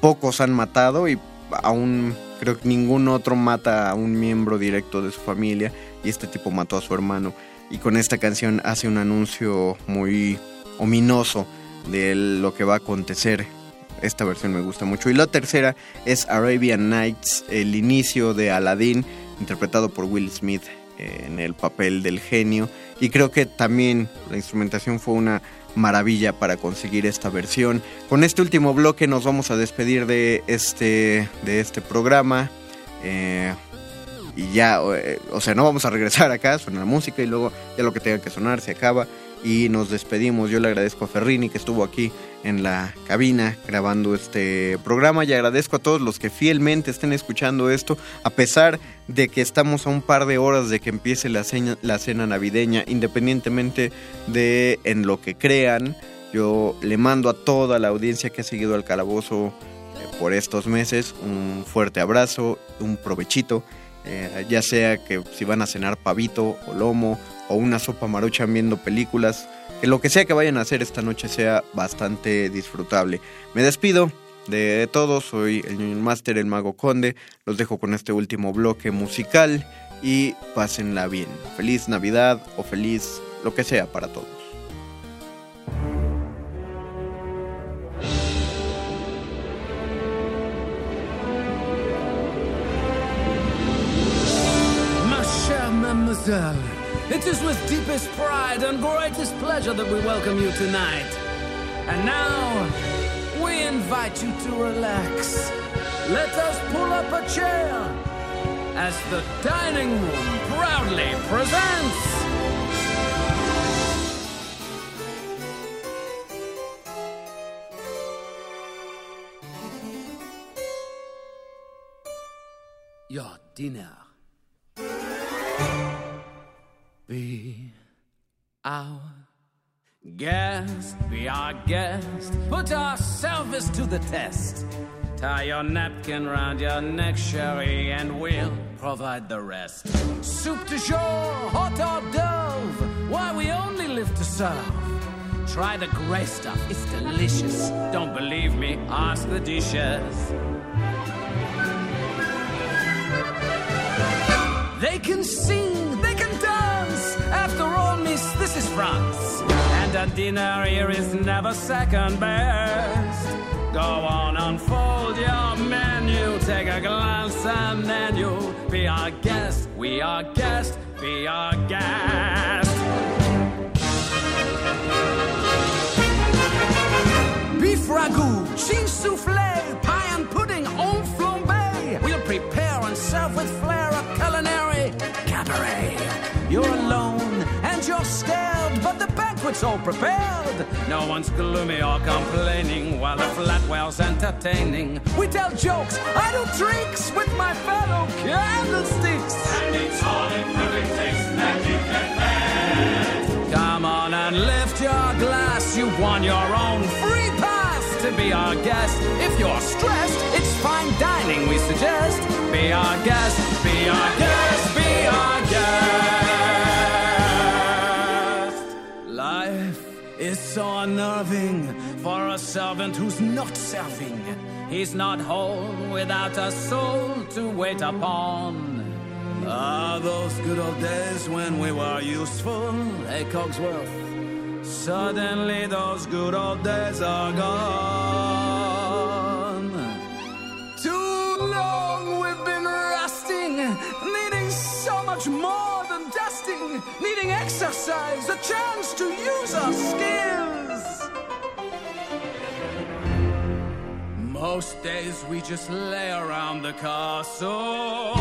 Pocos han matado y aún creo que ningún otro mata a un miembro directo de su familia y este tipo mató a su hermano y con esta canción hace un anuncio muy ominoso de lo que va a acontecer esta versión me gusta mucho. Y la tercera es Arabian Nights, el inicio de Aladdin, interpretado por Will Smith en el papel del genio. Y creo que también la instrumentación fue una maravilla para conseguir esta versión. Con este último bloque nos vamos a despedir de este, de este programa. Eh, y ya, eh, o sea, no vamos a regresar acá, suena la música y luego ya lo que tenga que sonar se acaba y nos despedimos. Yo le agradezco a Ferrini que estuvo aquí en la cabina grabando este programa y agradezco a todos los que fielmente estén escuchando esto a pesar de que estamos a un par de horas de que empiece la cena, la cena navideña independientemente de en lo que crean yo le mando a toda la audiencia que ha seguido al calabozo eh, por estos meses un fuerte abrazo un provechito eh, ya sea que si van a cenar pavito o lomo o una sopa marucha viendo películas que lo que sea que vayan a hacer esta noche sea bastante disfrutable. Me despido de todos, soy el Union Master, el Mago Conde, los dejo con este último bloque musical y pásenla bien. Feliz Navidad o feliz lo que sea para todos. mortal. It is with deepest pride and greatest pleasure that we welcome you tonight. And now, we invite you to relax. Let us pull up a chair as the dining room proudly presents. Your dinner. Be our guest, be our guest. Put our service to the test. Tie your napkin round your neck, Sherry, and we'll provide the rest. Soup to jour, hot or dove, why we only live to serve. Try the gray stuff, it's delicious. Don't believe me, ask the dishes. They can sing, they can dance. After all, miss, this is France. And a dinner here is never second best. Go on, unfold your menu. Take a glance and then you'll be our guest. We are guest, be our guest. Beef ragout, cheese souffle, pie banquet's all prepared. No one's gloomy or complaining while the flatwell's entertaining. We tell jokes, I do tricks with my fellow candlesticks. And it's all in perfect taste you can bet. Come on and lift your glass. you've won your own free pass to be our guest. If you're stressed, it's fine dining we suggest. Be our guest, be our guest, is so unnerving for a servant who's not serving. He's not whole without a soul to wait upon. Ah, those good old days when we were useful, hey Cogsworth. Suddenly those good old days are gone. Too long we've been rusting, much more than dusting, needing exercise, a chance to use our skills. Most days we just lay around the castle.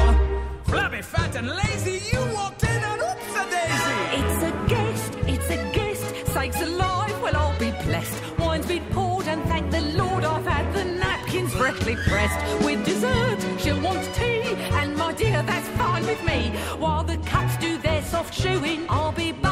Flabby, fat, and lazy, you walked in and oops a daisy. It's a guest, it's a guest. Sakes alive, well, I'll be blessed. Wine's been poured, and thank the Lord I've had the napkins freshly pressed. With dessert, she'll want tea, and my dear, that's fine with me. While the cups do their soft chewing, I'll be bubbling,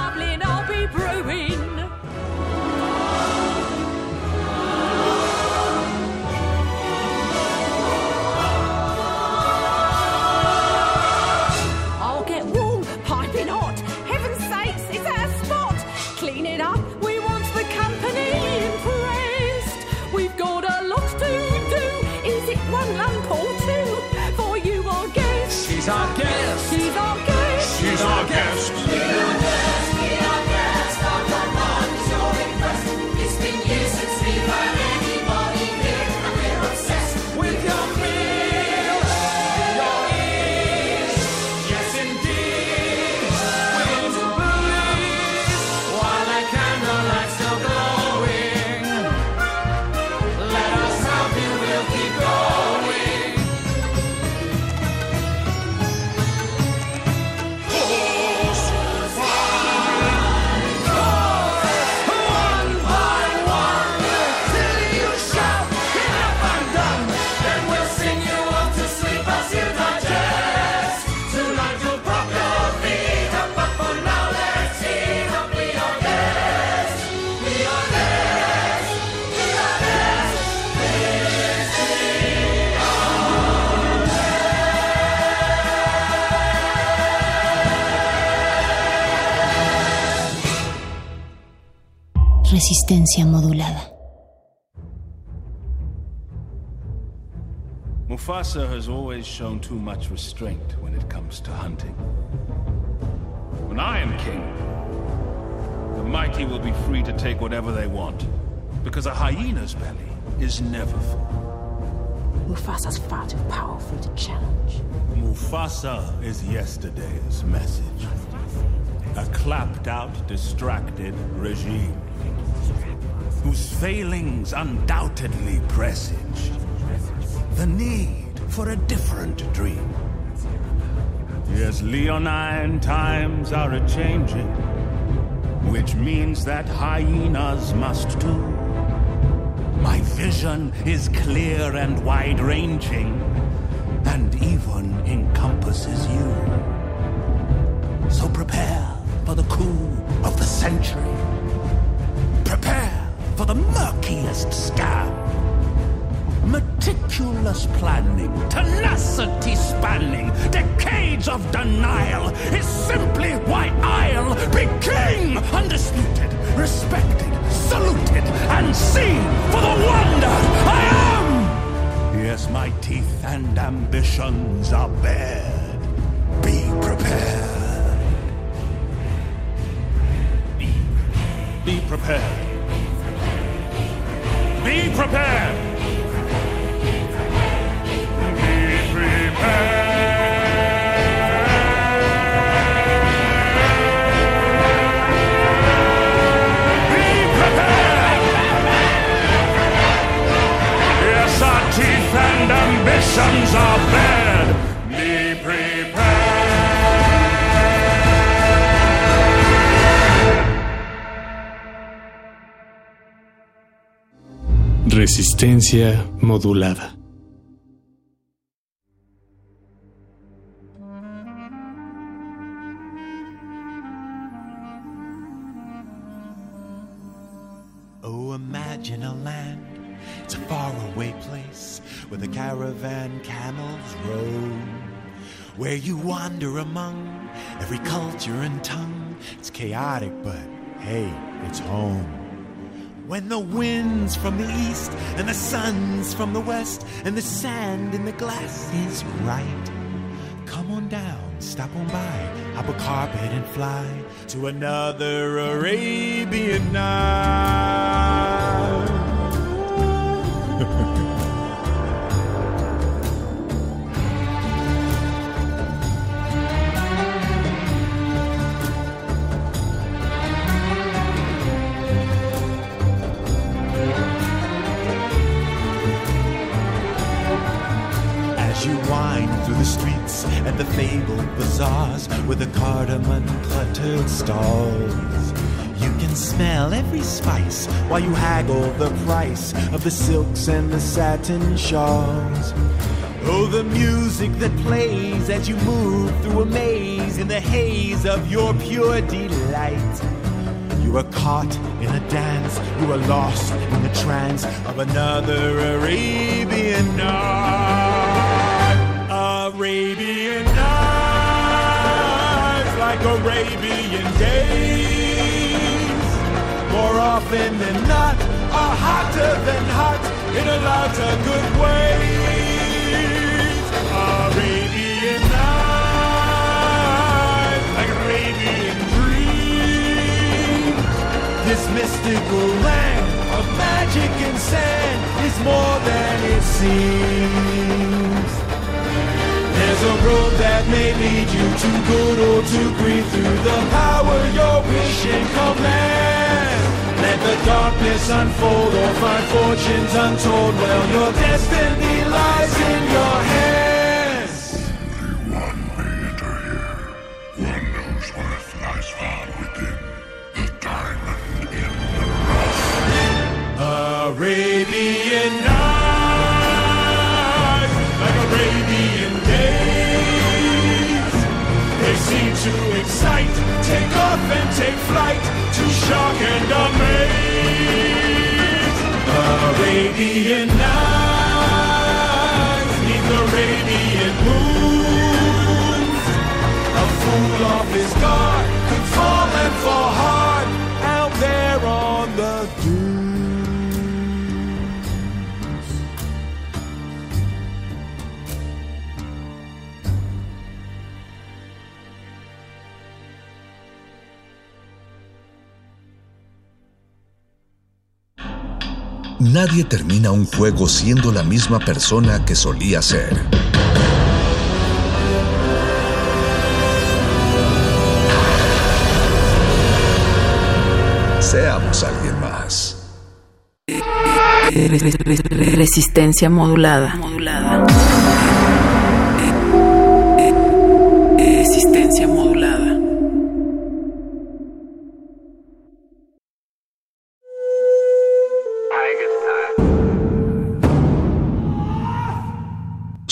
Resistencia modulada. Mufasa has always shown too much restraint when it comes to hunting. When I am king, the mighty will be free to take whatever they want, because a hyena's belly is never full. Mufasa's far too powerful to challenge. Mufasa is yesterday's message. a clapped out, distracted regime whose failings undoubtedly presage the need for a different dream. Yes, leonine times are a changing, which means that hyenas must too. My vision is clear and wide ranging, and even encompasses you. So prepare for the coup of the century. For the murkiest scam. Meticulous planning, tenacity spanning, decades of denial is simply why I'll be king! Undisputed, respected, saluted, and seen for the wonder I am! Yes, my teeth and ambitions are bared. Be prepared. Be, be prepared. Be prepared! Ambitions are. Resistencia modulada. Oh, imagine a land. It's a faraway place where the caravan camels roam. Where you wander among every culture and tongue. It's chaotic, but hey, it's home. When the wind's from the east and the sun's from the west and the sand in the glass is right. Come on down, stop on by, hop a carpet and fly to another Arabian night. The fabled bazaars with the cardamom cluttered stalls, you can smell every spice while you haggle the price of the silks and the satin shawls. Oh, the music that plays as you move through a maze in the haze of your pure delight. You are caught in a dance, you are lost in the trance of another Arabian night. Like Arabian days. More often than not, are hotter than hot in a lot of good ways. Arabian nights, like Arabian dreams. This mystical land of magic and sand is more than it seems. A road that may lead you to good or to grief through the power your wish and command. Let the darkness unfold or find fortunes untold. Well, your destiny lies in your hands. One may enter here. One knows what lies far within. The diamond in the rough. Arabian flight, to shock and amaze. Arabian nights, Nadie termina un juego siendo la misma persona que solía ser. Seamos alguien más. Resistencia modulada. modulada.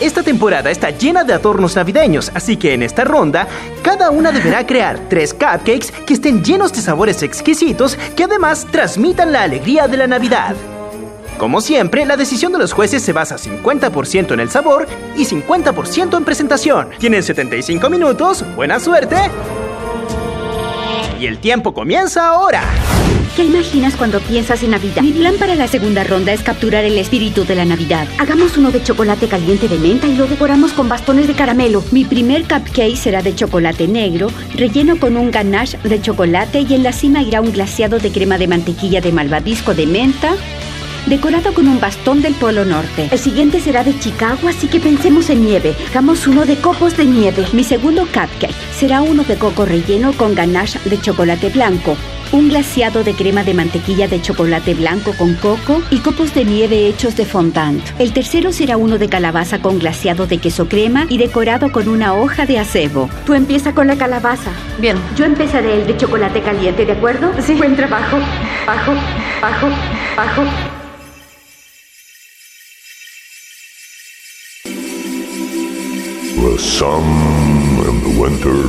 Esta temporada está llena de adornos navideños, así que en esta ronda, cada una deberá crear tres cupcakes que estén llenos de sabores exquisitos que además transmitan la alegría de la Navidad. Como siempre, la decisión de los jueces se basa 50% en el sabor y 50% en presentación. Tienen 75 minutos, buena suerte. Y el tiempo comienza ahora. ¿Qué imaginas cuando piensas en Navidad? Mi plan para la segunda ronda es capturar el espíritu de la Navidad. Hagamos uno de chocolate caliente de menta y lo decoramos con bastones de caramelo. Mi primer cupcake será de chocolate negro, relleno con un ganache de chocolate y en la cima irá un glaseado de crema de mantequilla de malvavisco de menta, decorado con un bastón del Polo Norte. El siguiente será de Chicago, así que pensemos en nieve. Hagamos uno de copos de nieve. Mi segundo cupcake será uno de coco relleno con ganache de chocolate blanco. Un glaseado de crema de mantequilla de chocolate blanco con coco y copos de nieve hechos de fondant. El tercero será uno de calabaza con glaseado de queso crema y decorado con una hoja de acebo. Tú empieza con la calabaza. Bien. Yo empezaré el de chocolate caliente, ¿de acuerdo? Sí. Buen trabajo. Bajo, bajo, bajo. The sun and the winter,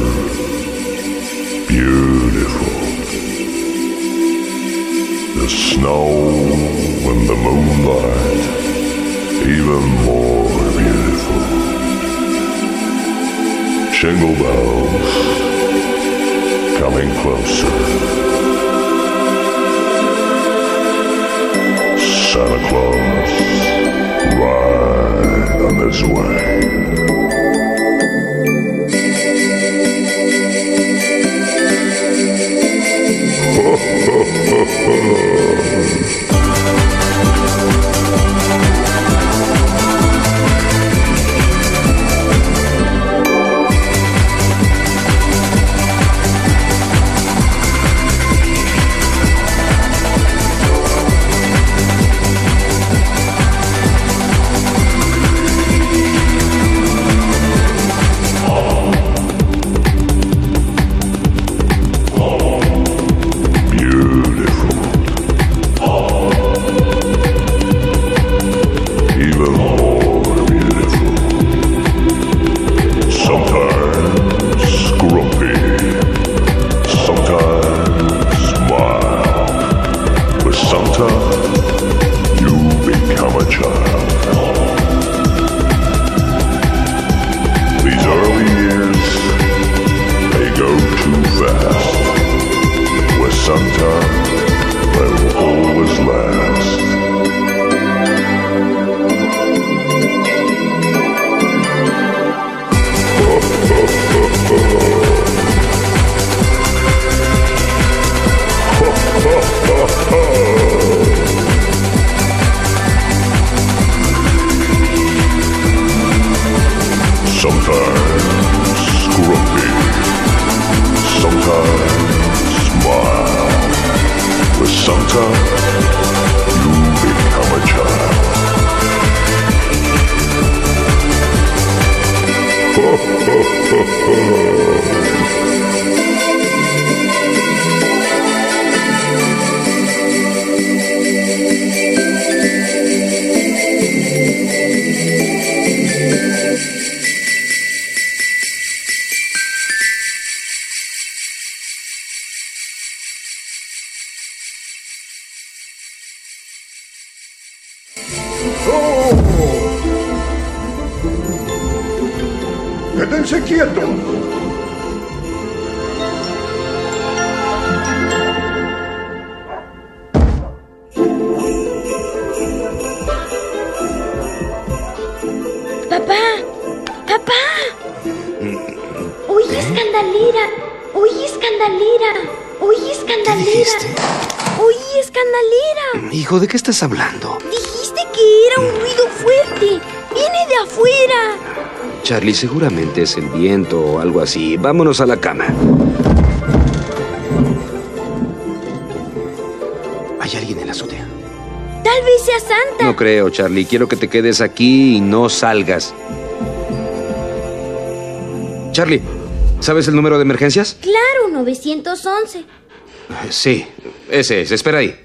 beautiful. The snow and the moonlight, even more beautiful. Jingle bells coming closer. Santa Claus right on his way. Ha ha ha! estás hablando? Dijiste que era un ruido fuerte. Viene de afuera. Charlie, seguramente es el viento o algo así. Vámonos a la cama. Hay alguien en la azotea. Tal vez sea Santa. No creo, Charlie. Quiero que te quedes aquí y no salgas. Charlie, ¿sabes el número de emergencias? Claro, 911. Sí, ese es. Espera ahí.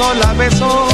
sola besó.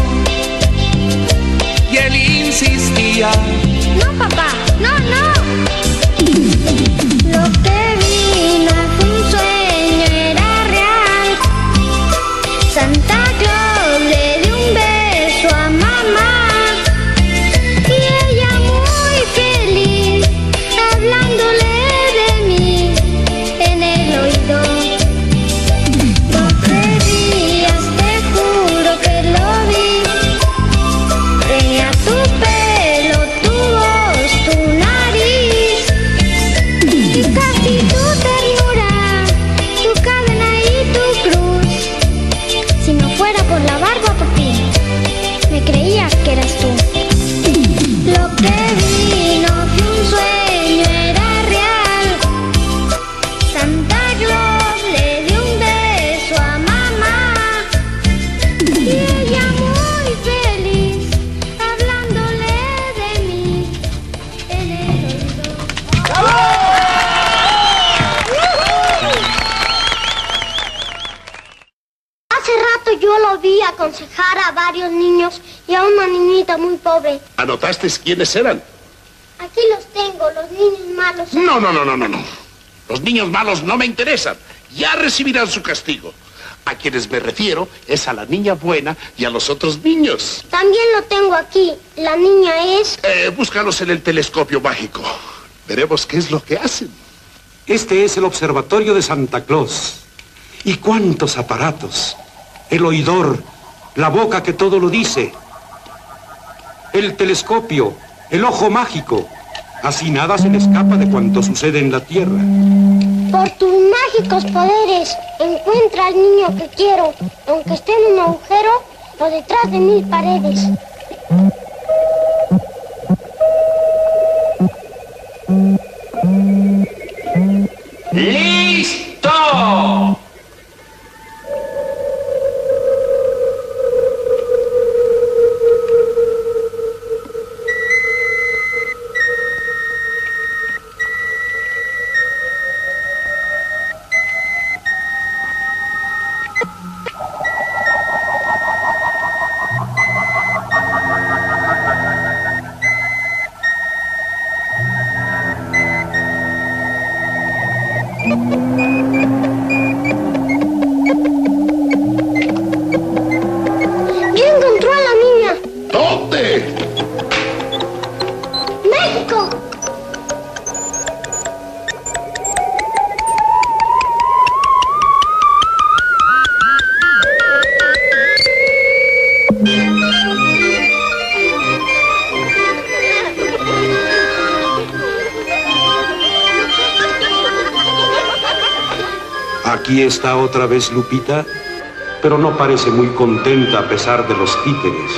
¿Anotaste quiénes eran? Aquí los tengo, los niños malos. No, no, no, no, no, no. Los niños malos no me interesan. Ya recibirán su castigo. A quienes me refiero es a la niña buena y a los otros niños. También lo tengo aquí. La niña es... Eh, búscalos en el telescopio mágico. Veremos qué es lo que hacen. Este es el observatorio de Santa Claus. ¿Y cuántos aparatos? El oidor, la boca que todo lo dice, el telescopio, el ojo mágico. Así nada se le escapa de cuanto sucede en la Tierra. Por tus mágicos poderes, encuentra al niño que quiero, aunque esté en un agujero o detrás de mil paredes. ¡Listo! Está otra vez Lupita, pero no parece muy contenta a pesar de los títeres.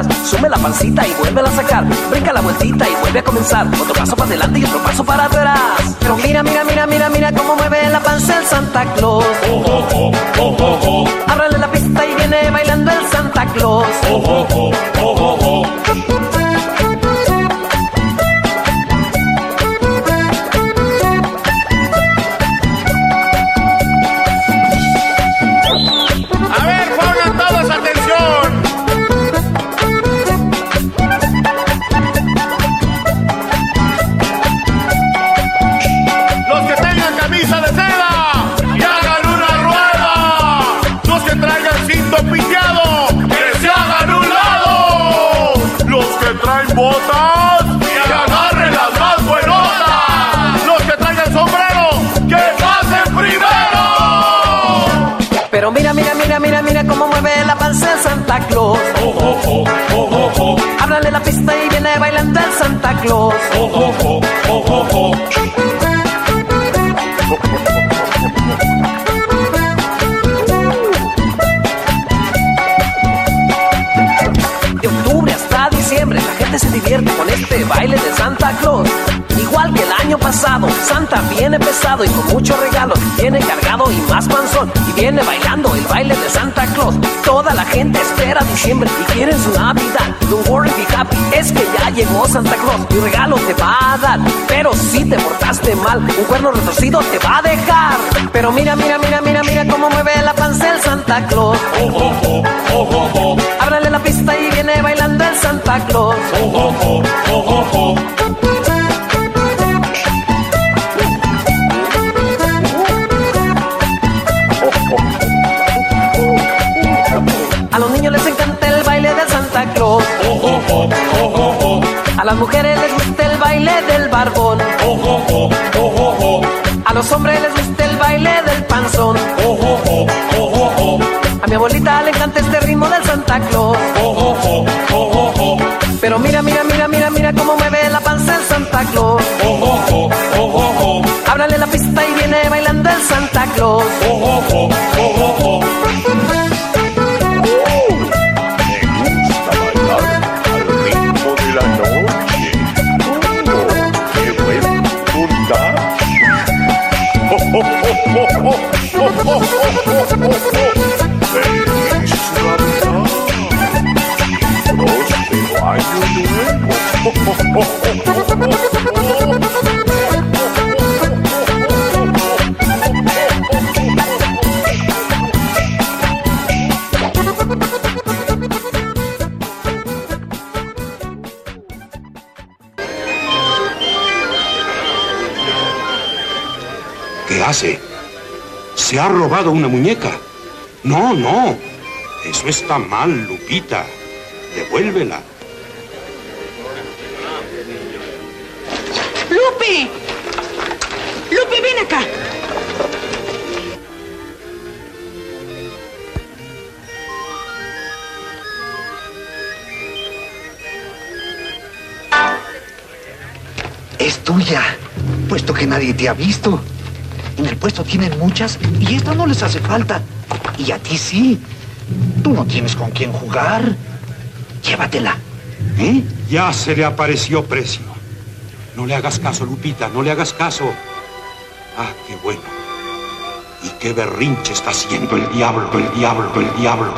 Atrás. Sume la pancita y vuelve a sacar. Brinca la vueltita y vuelve a comenzar. Otro paso para adelante y otro paso para atrás. Pero mira, mira, mira, mira, mira cómo mueve la panza el Santa Claus. Ábrale la pista y viene bailando el Santa Claus. De octubre hasta diciembre la gente se divierte con este baile de Santa Claus. Pasado, Santa viene pesado y con muchos regalos. Viene cargado y más panzón. Y viene bailando el baile de Santa Claus. Toda la gente espera diciembre y quieren su Navidad. Don't worry, be happy, es que ya llegó Santa Claus. Y regalo te va a dar. Pero si te portaste mal, un cuerno retorcido te va a dejar. Pero mira, mira, mira, mira, mira cómo mueve la panza el Santa Claus. Ábrale la pista y viene bailando el Santa Claus. A las mujeres les gusta el baile del barbón. Oh oh oh, oh, oh, oh, a los hombres les gusta el baile del panzón. A mi abuelita le encanta este ritmo del Santa Claus. ¿Qué hace? Se ha robado una muñeca. No, no. Eso está mal, Lupita. Devuélvela. Nadie te ha visto. En el puesto tienen muchas y esta no les hace falta. Y a ti sí. Tú no tienes con quién jugar. Llévatela. ¿Eh? Ya se le apareció precio. No le hagas caso, Lupita, no le hagas caso. Ah, qué bueno. Y qué berrinche está haciendo el diablo, el diablo, el diablo.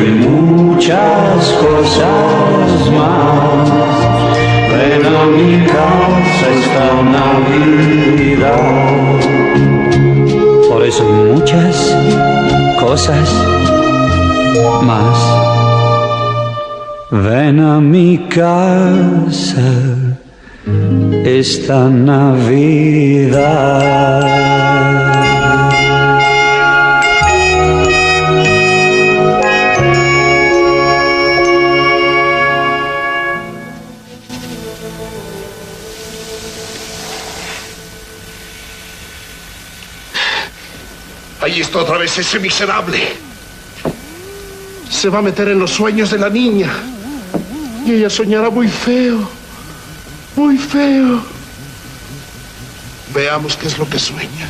Hay muchas cosas más. Ven a mi casa esta Navidad. Por eso muchas cosas más. Ven a mi casa esta Navidad. Ahí está otra vez ese miserable. Se va a meter en los sueños de la niña. Y ella soñará muy feo. Muy feo. Veamos qué es lo que sueña.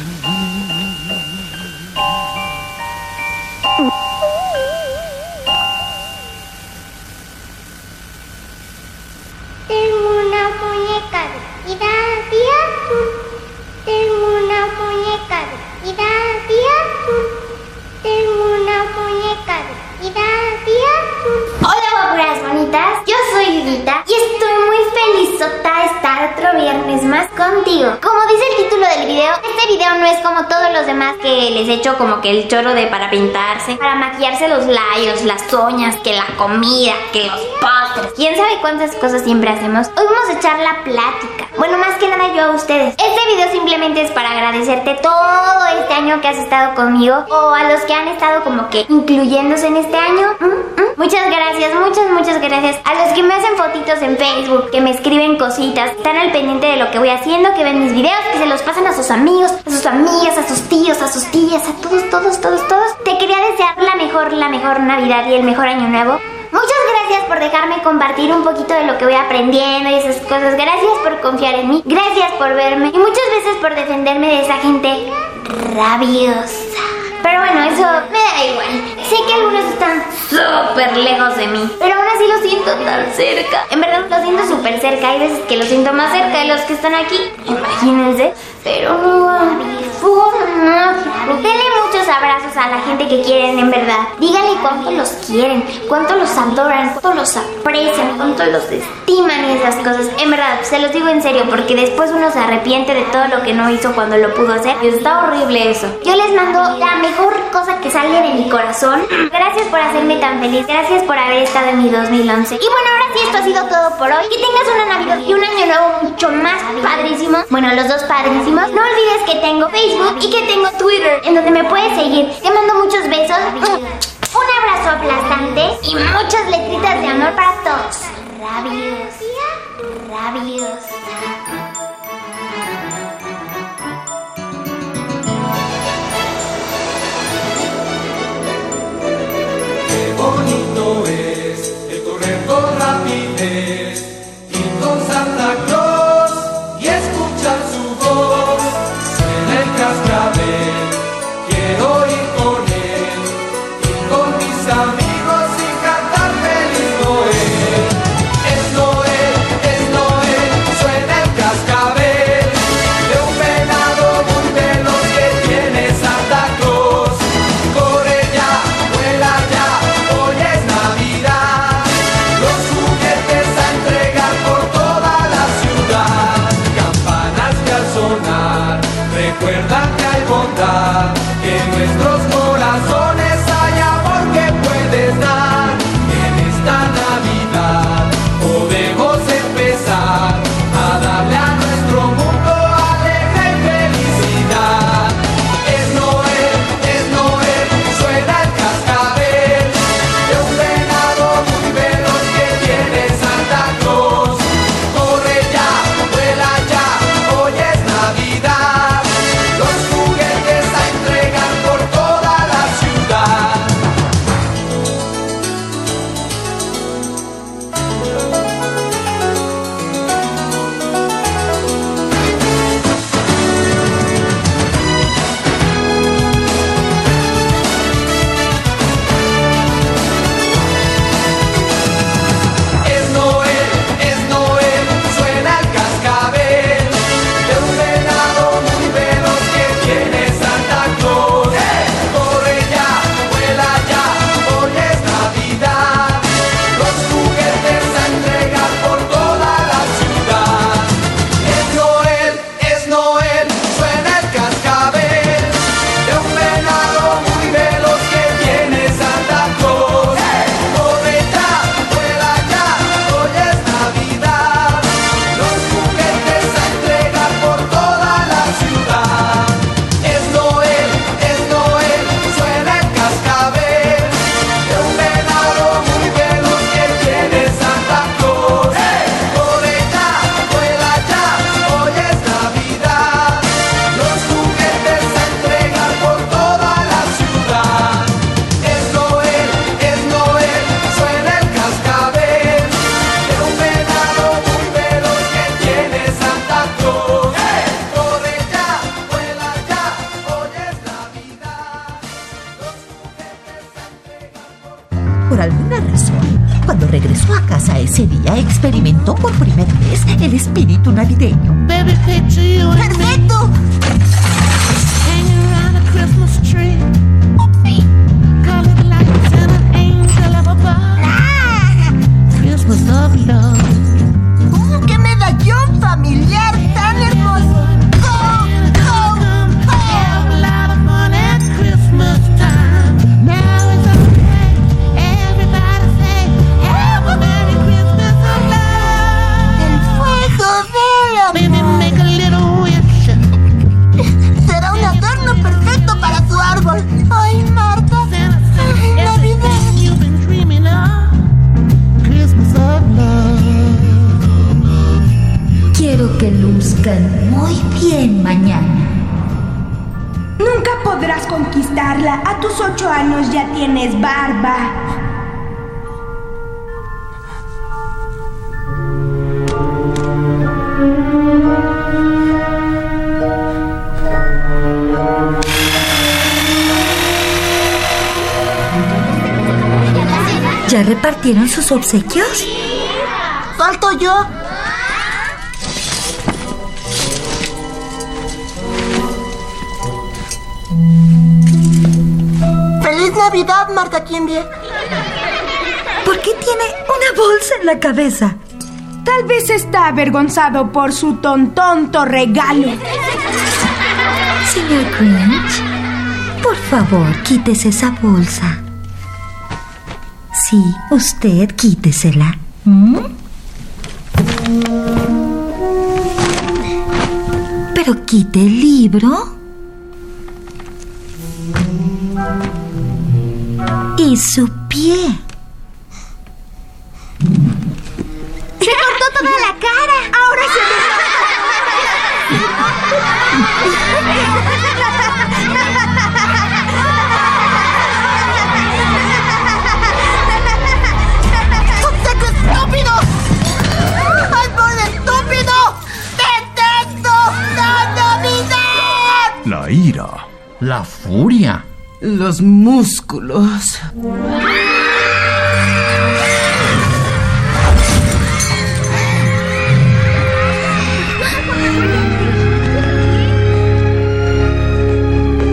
Que el choro de para pintarse, para maquillarse los labios, las uñas, que la comida, que los postres. Quién sabe cuántas cosas siempre hacemos. Hoy vamos a echar la plática. Bueno, más que nada yo a ustedes. Este video simplemente es para agradecerte todo este año que has estado conmigo o a los que han estado como que incluyéndose en este año. Mm. Muchas gracias, muchas, muchas gracias. A los que me hacen fotitos en Facebook, que me escriben cositas, están al pendiente de lo que voy haciendo, que ven mis videos, que se los pasan a sus amigos, a sus amigas, a sus tíos, a sus tías, a todos, todos, todos, todos. Te quería desear la mejor, la mejor Navidad y el mejor año nuevo. Muchas gracias por dejarme compartir un poquito de lo que voy aprendiendo y esas cosas. Gracias por confiar en mí. Gracias por verme. Y muchas veces por defenderme de esa gente rabiosa. Pero bueno, eso me da igual. Sé que algunos están súper lejos de mí, pero aún así lo siento tan cerca. En verdad lo siento súper cerca. Hay veces que lo siento más cerca de los que están aquí. Imagínense. Pero no forma. Denle muchos abrazos a la gente que quieren en verdad. Díganle cuánto los quieren, cuánto los adoran, cuánto los aprecian, cuánto los estiman y esas cosas. En verdad, se los digo en serio, porque después uno se arrepiente de todo lo que no hizo cuando lo pudo hacer. Y está horrible eso. Yo les mando la mejor cosa que sale de mi corazón. Gracias por hacerme tan feliz. Gracias por haber estado en mi 2011. Y bueno, ahora sí, esto ha sido todo por hoy. Que tengas una Navidad y un año nuevo mucho más padrísimo. Bueno, los dos padrísimos. No olvides que tengo Facebook y que tengo Twitter, en donde me puedes seguir. Te mando muchos besos. Un abrazo aplastante y muchas letritas de amor para todos. Rabios. Rabios. Qué bonito es el correr con rapidez y con Santa sus obsequios? ¡Falto yo! ¡Feliz Navidad, Marta Kimbie! ¿Por qué tiene una bolsa en la cabeza? Tal vez está avergonzado por su tontonto regalo. Señor Grinch, por favor, quítese esa bolsa. Sí, usted quítesela. ¿Mm? Pero quite el libro. Y su pie. Los músculos.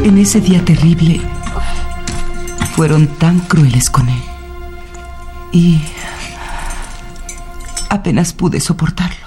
En ese día terrible, fueron tan crueles con él. Y apenas pude soportarlo.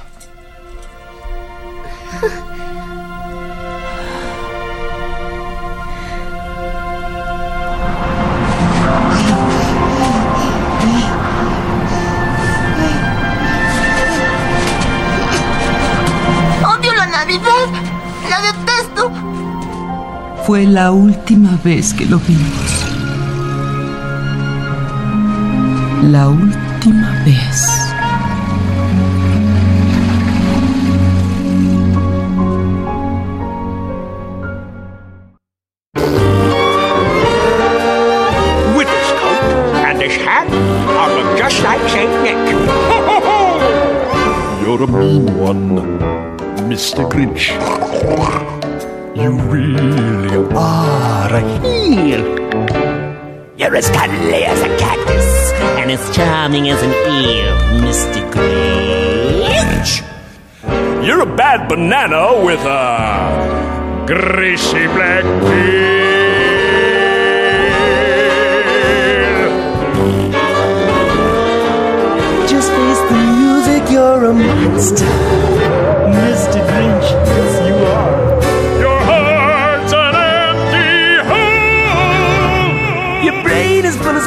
Fue la última vez que lo vimos. La última vez. As cuddly as a cactus and as charming as an eel, Mr. Grinch. You're a bad banana with a greasy black peel. Just face the music, you're a monster. Mr. Grinch,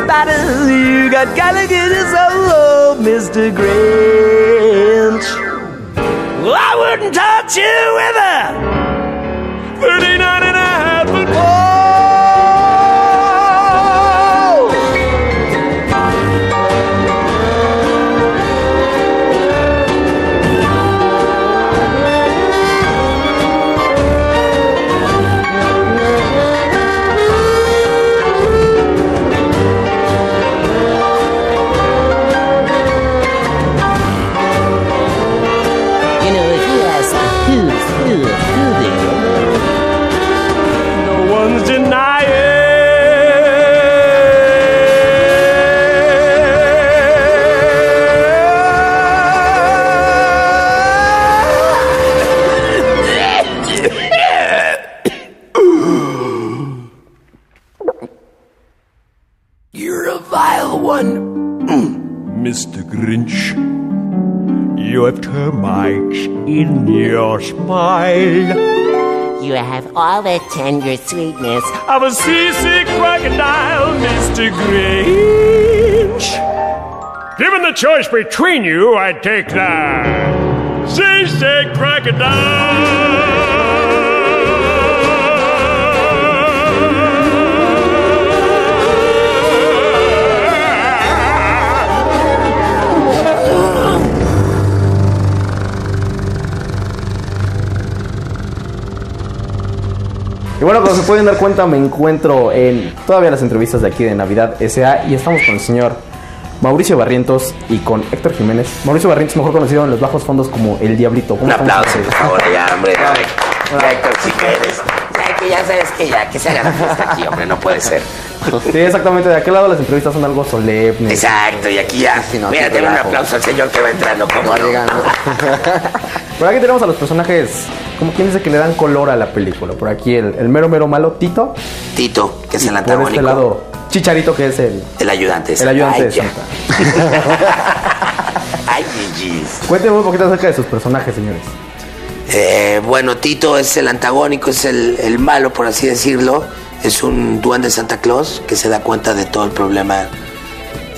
spiders. You got Gallagher's soul, Mr. Grinch. Well, I wouldn't touch you with a Have termites in your smile. You have all the tender sweetness of a seasick crocodile, Mr. Grinch. Given the choice between you, I'd take the seasick crocodile. Y bueno, como se pueden dar cuenta, me encuentro en todavía las entrevistas de aquí de Navidad SA y estamos con el señor Mauricio Barrientos y con Héctor Jiménez. Mauricio Barrientos, mejor conocido en los bajos fondos como El Diablito. Un aplauso, por favor, ya, hombre. Ya, Héctor Jiménez. Ya, que ya sabes que ya, que se haga la fiesta aquí, hombre, no puede ser. Sí, exactamente. De aquel lado las entrevistas son algo solemnes. Exacto, y aquí ya. Mira, denle un aplauso al señor que va entrando como llegando. Por aquí tenemos a los personajes, como quien dice que le dan color a la película. Por aquí el, el mero mero malo, Tito. Tito, que es Y el Por antagónico. este lado, Chicharito, que es el, El ayudante. el ayudante Ay, de. Santa. Ay, Gigis. Cuéntenme un poquito acerca de sus personajes, señores. Eh, bueno, Tito es el antagónico, es el, el malo, por así decirlo. Es un duende de Santa Claus que se da cuenta de todo el problema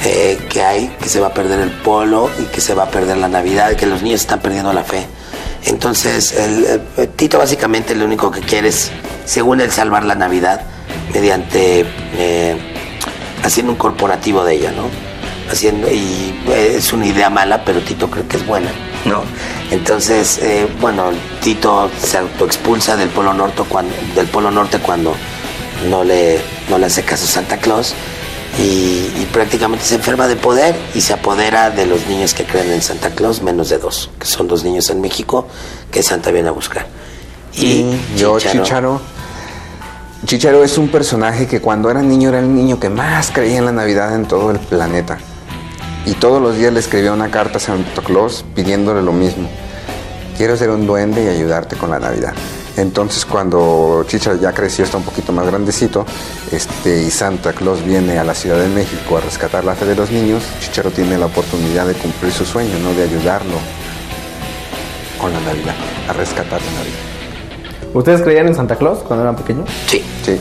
eh, que hay, que se va a perder el polo y que se va a perder la Navidad, que los niños están perdiendo la fe. Entonces, el, el- Tito básicamente lo único que quiere es, según él, salvar la Navidad mediante eh, haciendo un corporativo de ella, ¿no? Haciendo, y eh, es una idea mala, pero Tito cree que es buena, ¿no? Entonces, eh, bueno, Tito se autoexpulsa del Polo Norte cuando, del Polo Norte cuando no le, no le hace caso Santa Claus y, y prácticamente se enferma de poder y se apodera de los niños que creen en Santa Claus, menos de dos, que son dos niños en México que Santa viene a buscar. Y yo, Chicharo. Chicharo es un personaje que cuando era niño era el niño que más creía en la Navidad en todo el planeta. Y todos los días le escribía una carta a Santa Claus pidiéndole lo mismo. Quiero ser un duende y ayudarte con la Navidad. Entonces cuando Chicharo ya creció, está un poquito más grandecito, este, y Santa Claus viene a la Ciudad de México a rescatar la fe de los niños, Chicharo tiene la oportunidad de cumplir su sueño, ¿no? De ayudarlo con la Navidad, a rescatar la Navidad. ¿Ustedes creían en Santa Claus cuando eran pequeños? Sí. Sí.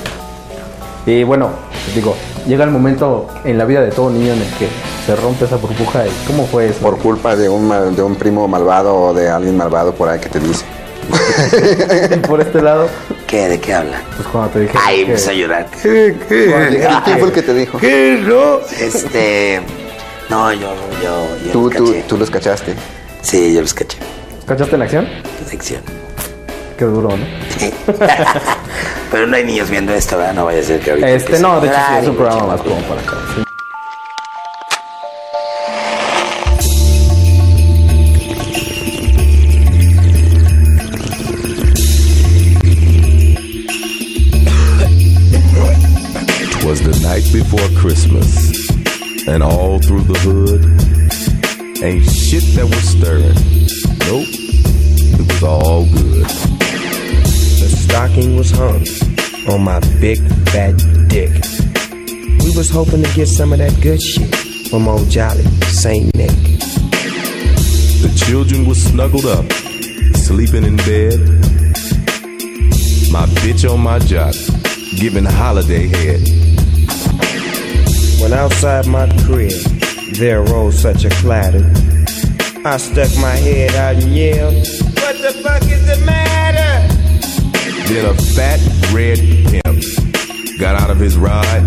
Y bueno, les digo, llega el momento en la vida de todo niño en el que se rompe esa burbuja. ¿Y cómo fue eso? Por culpa de un, mal- de un primo malvado o de alguien malvado por ahí que te dice. y por este lado, ¿Qué? ¿De qué habla? pues cuando te dije. Ay, empecé a llorar. ¿Qué? ¿Quién fue el que te dijo? ¿Qué no? Este. No, yo, yo, yo Tú, los tú, caché. tú los cachaste. Sí, yo los caché. ¿Cachaste en acción? Sección. Qué duro, ¿no? Pero no hay niños viendo esto, ¿verdad? No vaya a ser que ahorita. Este, no, de hecho sí, es un programa más como para acá. sí. Before Christmas, and all through the hood, ain't shit that was stirring. Nope, it was all good. The stocking was hung on my big fat dick. We was hoping to get some of that good shit from old Jolly Saint Nick. The children were snuggled up, sleeping in bed. My bitch on my job, giving holiday head. When outside my crib, there rose such a clatter. I stuck my head out and yelled, What the fuck is the matter? Then a fat red pimp got out of his ride.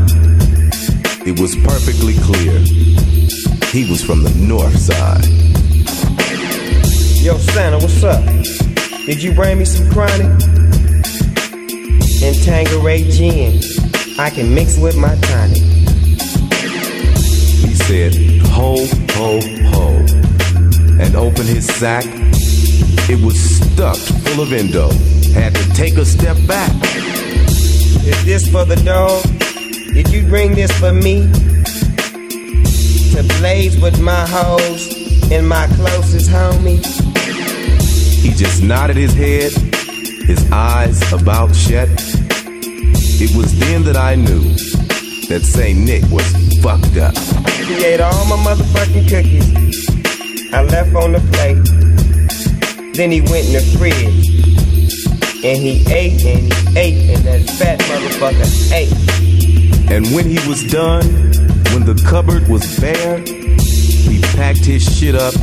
It was perfectly clear he was from the north side. Yo, Santa, what's up? Did you bring me some chronic? And Tangeray gin. I can mix with my tonic. Said, ho, ho, ho, and opened his sack. It was stuffed full of endo. Had to take a step back. Is this for the dog? Did you bring this for me? To blaze with my hoes and my closest homie? He just nodded his head, his eyes about shut. It was then that I knew that St. Nick was fucked up. He ate all my motherfucking cookies. I left on the plate. Then he went in the fridge. And he ate and he ate, and that fat motherfucker ate. And when he was done, when the cupboard was bare, he packed his shit up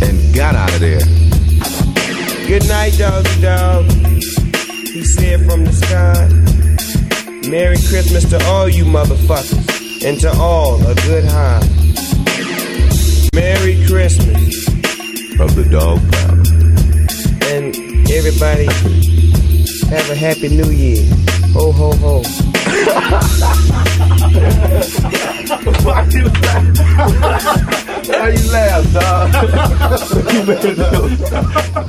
and got out of there. Good night, doggy dog. He said from the sky. Merry Christmas to all you motherfuckers, and to all a good high. Merry Christmas. From the dog pound. And everybody, have a happy new year. Ho, ho, ho. Why you laugh? Why you laugh, dog?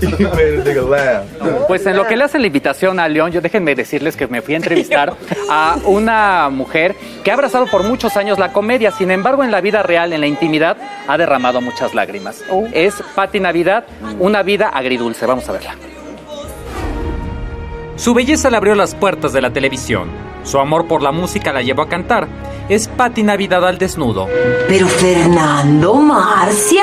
you made a nigga, laugh. Pues en lo que le hacen la invitación a León, yo déjenme decirles que me fui a entrevistar a una mujer que ha abrazado por muchos años la comedia, sin embargo en la vida real, en la intimidad, ha derramado muchas lágrimas. Es Patti Navidad, una vida agridulce. Vamos a verla. Su belleza le abrió las puertas de la televisión. Su amor por la música la llevó a cantar. Es Patti Navidad al desnudo. Pero Fernando, Marcia.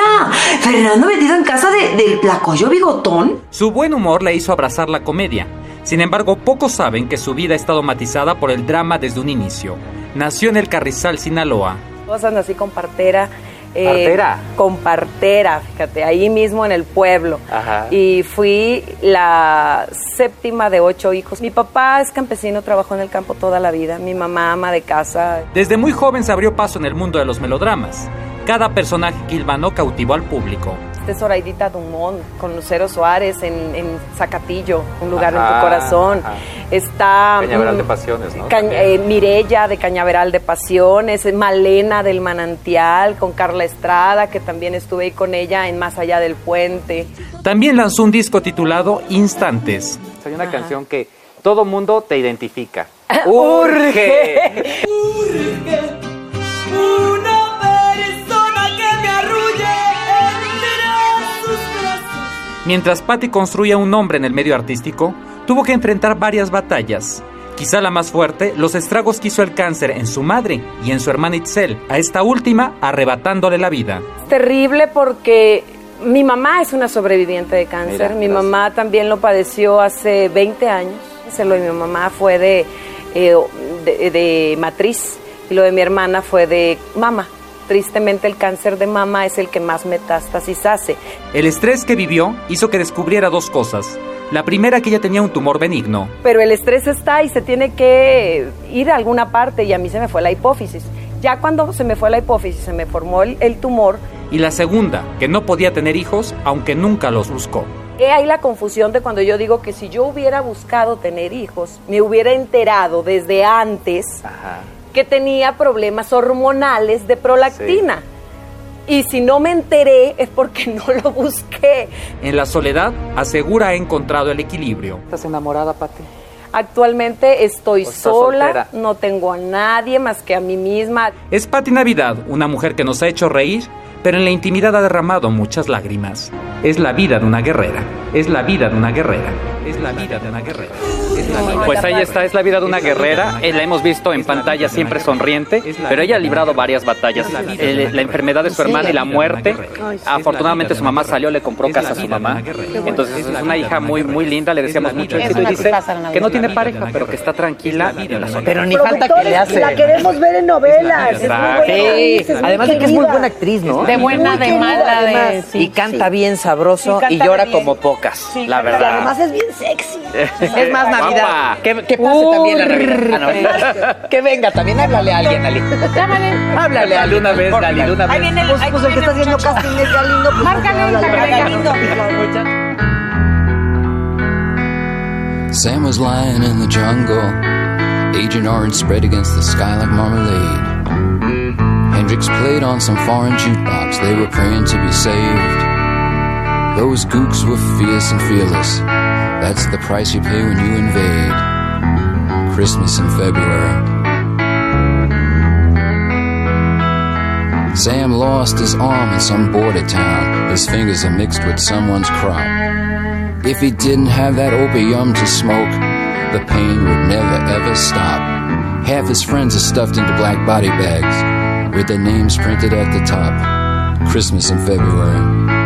Fernando metido en casa de- del placoyo bigotón. Su buen humor le hizo abrazar la comedia. Sin embargo, pocos saben que su vida ha estado matizada por el drama desde un inicio. Nació en el Carrizal, Sinaloa. Cosas nací con partera. Eh, ¿Partera? Con partera, fíjate, ahí mismo en el pueblo. Ajá. Y fui la séptima de ocho hijos. Mi papá es campesino, trabajó en el campo toda la vida. Mi mamá ama de casa. Desde muy joven se abrió paso en el mundo de los melodramas. Cada personaje que hilvanó cautivó al público. Esta es Zoraidita Dumont con Lucero Suárez en, en Zacatillo, un lugar en Ajá, tu corazón. ajá. Está Cañaveral mm, de Pasiones, ¿no? Cañ- eh, Mirella de Cañaveral de Pasiones, Malena del Manantial con Carla Estrada, que también estuve ahí con ella en Más Allá del Puente. También lanzó un disco titulado Instantes. Hay una canción que todo mundo te identifica. Urge. Una Mientras Patty construía un nombre en el medio artístico, tuvo que enfrentar varias batallas. Quizá la más fuerte, los estragos que hizo el cáncer en su madre y en su hermana Itzel, a esta última arrebatándole la vida. Terrible porque mi mamá es una sobreviviente de cáncer. Mira, mi gracias. mamá también lo padeció hace 20 años. Se lo de mi mamá fue de, eh, de, de matriz y lo de mi hermana fue de mama. Tristemente el cáncer de mama es el que más metástasis hace. El estrés que vivió hizo que descubriera dos cosas. La primera que ella tenía un tumor benigno. Pero el estrés está y se tiene que ir a alguna parte y a mí se me fue la hipófisis. Ya cuando se me fue la hipófisis, se me formó el, el tumor, Y la segunda, que no podía tener hijos aunque nunca los buscó. He ahí la confusión de cuando yo digo que si yo hubiera buscado tener hijos, me hubiera enterado desde antes que tenía problemas hormonales de prolactina. Y si no me enteré es porque no lo busqué. En la soledad, asegura ha encontrado el equilibrio. ¿Estás enamorada, Pati? Actualmente estoy sola, soltera? no tengo a nadie más que a mí misma. Es Pati Navidad, una mujer que nos ha hecho reír, pero en la intimidad ha derramado muchas lágrimas. Es la vida de una guerrera. Es la vida de una guerrera. Es la vida de una guerrera. Pues ahí está, es la vida de una guerrera. Eh, La hemos visto en pantalla siempre sonriente, pero ella ha librado varias batallas. La enfermedad de su hermana y la muerte. Afortunadamente su mamá salió, le compró casa a su mamá. Entonces es una hija muy, muy linda, le deseamos mucho éxito y dice que no tiene pareja, pero que está tranquila en la soledad. Pero ni falta que le hace. La queremos ver en novelas. Además de que es muy buena actriz, ¿no? De buena, de mala, y canta bien sabroso Y llora como pocas, la verdad. además es bien sexy. Es más Navidad. Que, que pase también la Navidad. Ah, no. Que venga también, háblale a alguien, Ali. Háblale a Dale una vez, dale una vez. Ahí viene el, pues, pues el que está haciendo casting es Galindo. Pues, Márcale, háblale, para que venga Galindo. Sam was lying in the jungle, Agent Orange spread against the sky like marmalade. Hendrix played on some foreign jukebox, they were praying to be saved. Those gooks were fierce and fearless, that's the price you pay when you invade. Christmas in February. Sam lost his arm in some border town, his fingers are mixed with someone's crop. If he didn't have that opium to smoke, the pain would never ever stop. Half his friends are stuffed into black body bags with their names printed at the top. Christmas in February.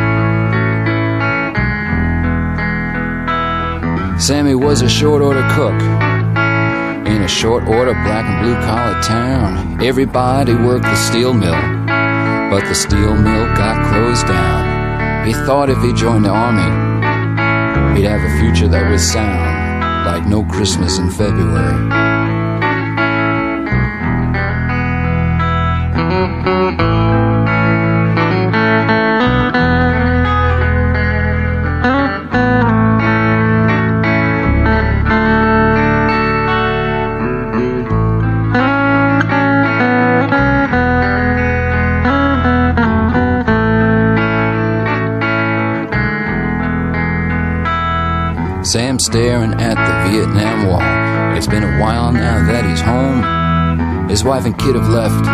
Sammy was a short order cook. In a short order black and blue collar town, everybody worked the steel mill. But the steel mill got closed down. He thought if he joined the army, he'd have a future that was sound, like no Christmas in February. Sam staring at the Vietnam Wall. It's been a while now that he's home. His wife and kid have left.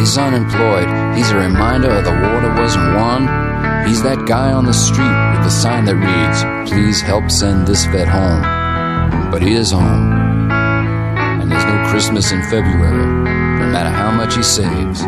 He's unemployed. He's a reminder of the war that wasn't won. He's that guy on the street with the sign that reads, Please help send this vet home. But he is home. And there's no Christmas in February, no matter how much he saves.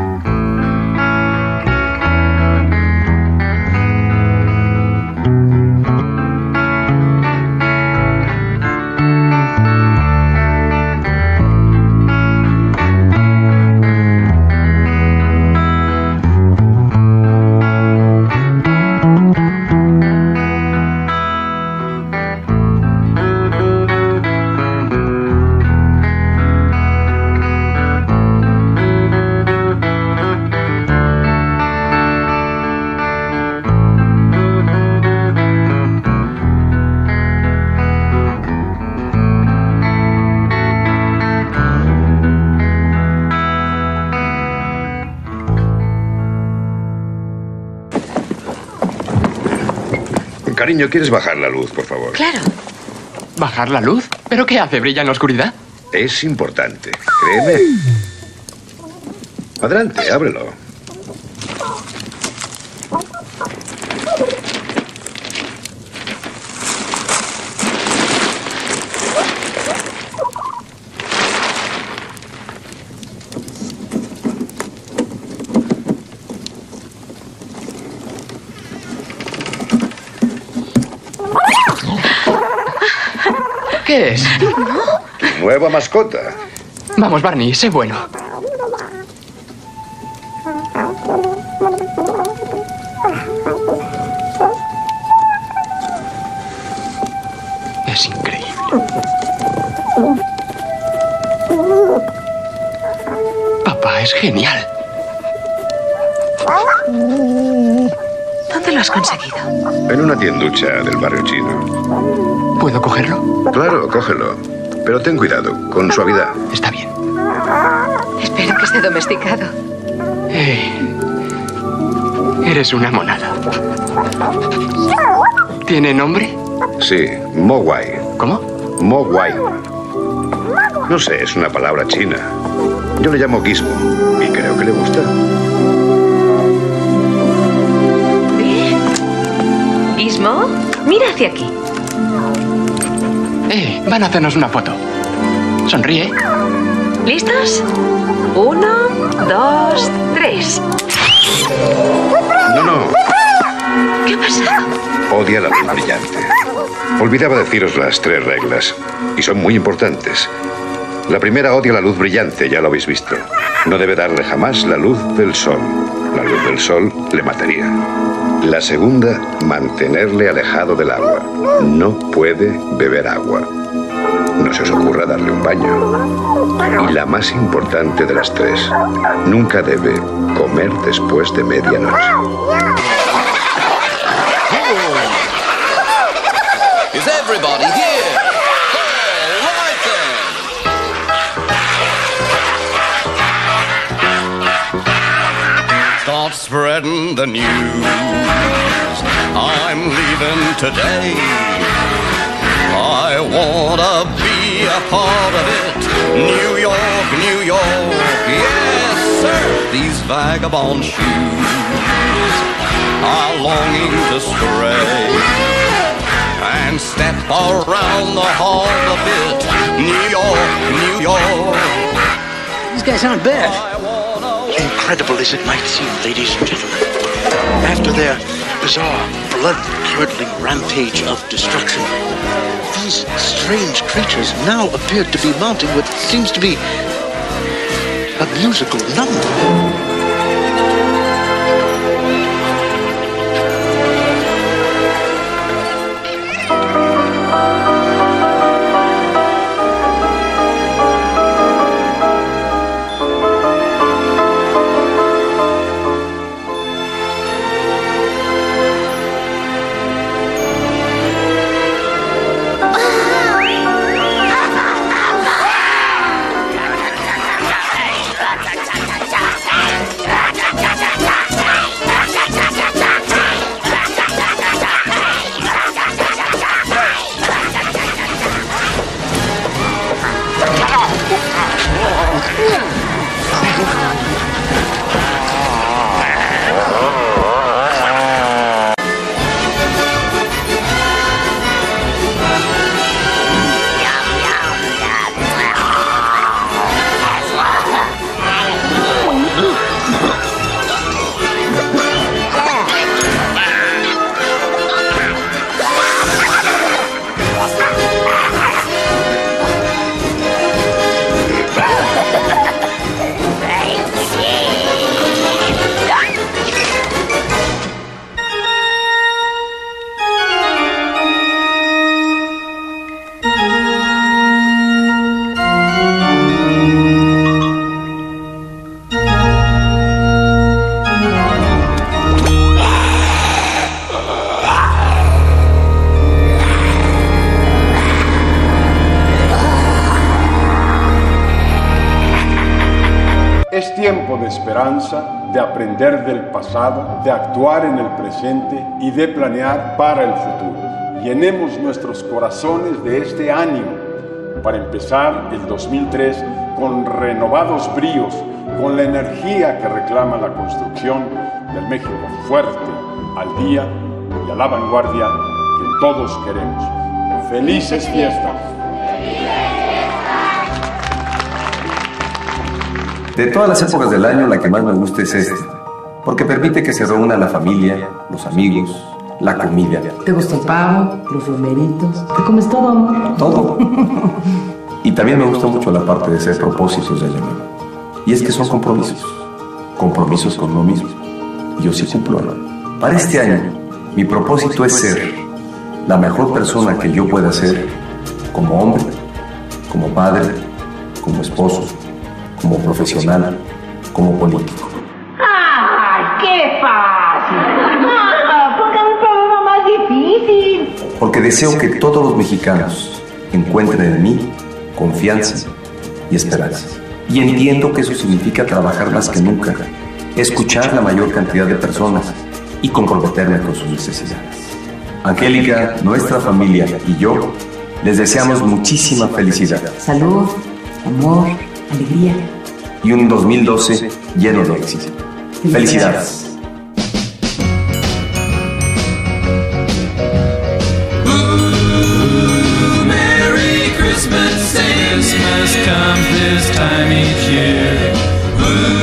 Cariño, ¿quieres bajar la luz, por favor? Claro. ¿Bajar la luz? ¿Pero qué hace? ¿Brilla en la oscuridad? Es importante, créeme. Adelante, ábrelo. ¿Qué es? Tu nueva Vamos, Barney, sé bueno. Ten cuidado, con suavidad. Está bien. Espero que esté domesticado. Eh, eres una monada. ¿Tiene nombre? Sí, Mogwai. ¿Cómo? Mogwai. No sé, es una palabra china. Yo le llamo Gizmo y creo que le gusta. Ismo, mira hacia aquí. Eh, van a hacernos una foto. Sonríe. ¿Listos? Uno, dos, tres. No, no, ¿Qué ha pasado? odia la luz brillante. Olvidaba deciros las tres reglas, y son muy importantes. La primera odia la luz brillante, ya lo habéis visto. No debe darle jamás la luz del sol. La luz del sol le mataría. La segunda, mantenerle alejado del agua. No puede beber agua. No se os ocurra darle un baño. Y la más importante de las tres, nunca debe comer después de medianoche. Is everybody here? Start spreading the news. I'm leaving today. I wanna be a part of it. New York, New York, yes sir. These vagabond shoes are longing to stray and step around the hall a bit. New York, New York, These guys aren't bad. Incredible as it might seem, ladies and gentlemen, after their bizarre, blood-curdling rampage of destruction, these strange creatures now appeared to be mounting what seems to be a musical number. Pasado, de actuar en el presente y de planear para el futuro. Llenemos nuestros corazones de este ánimo para empezar el 2003 con renovados bríos, con la energía que reclama la construcción del México fuerte, al día y a la vanguardia que todos queremos. Felices fiestas. De todas las épocas del año, la que más me gusta es esta, porque permite que se reúna la familia, los amigos, la comida, ¿Te gusta el pavo, los romeritos? ¿Te comes todo, amor? todo. Y también me gusta mucho la parte de ser propósitos de año nuevo. Y es que son compromisos, compromisos con uno mismo. Yo sí cumplo. ¿no? Para este año, mi propósito es ser la mejor persona que yo pueda ser como hombre, como padre, como esposo, como profesional, como político. Porque deseo que todos los mexicanos encuentren en mí confianza y esperanza. Y entiendo que eso significa trabajar más que nunca, escuchar la mayor cantidad de personas y comprometerme con sus necesidades. Angélica, nuestra familia y yo les deseamos muchísima felicidad Salud, amor, alegría. y un 2012 lleno de éxito. Felicidades. Christmas comes this time each year. Ooh.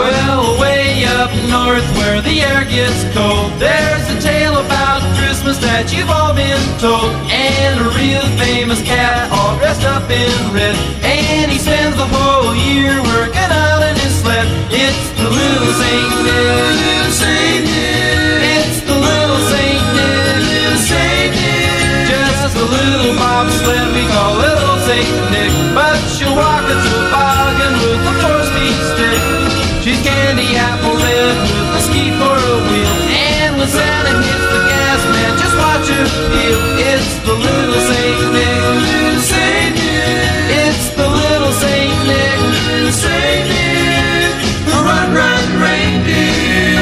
Well, way up north where the air gets cold, there's a tale about Christmas that you've all been told. And a real famous cat all dressed up in red. And he spends the whole year working out in his sled. It's the little Saint Nick. Hits the gas, man, just watch her feel. It's the little Saint Nick. Saint Nick. It's the little Saint Nick. Saint Nick. Run, run, reindeer.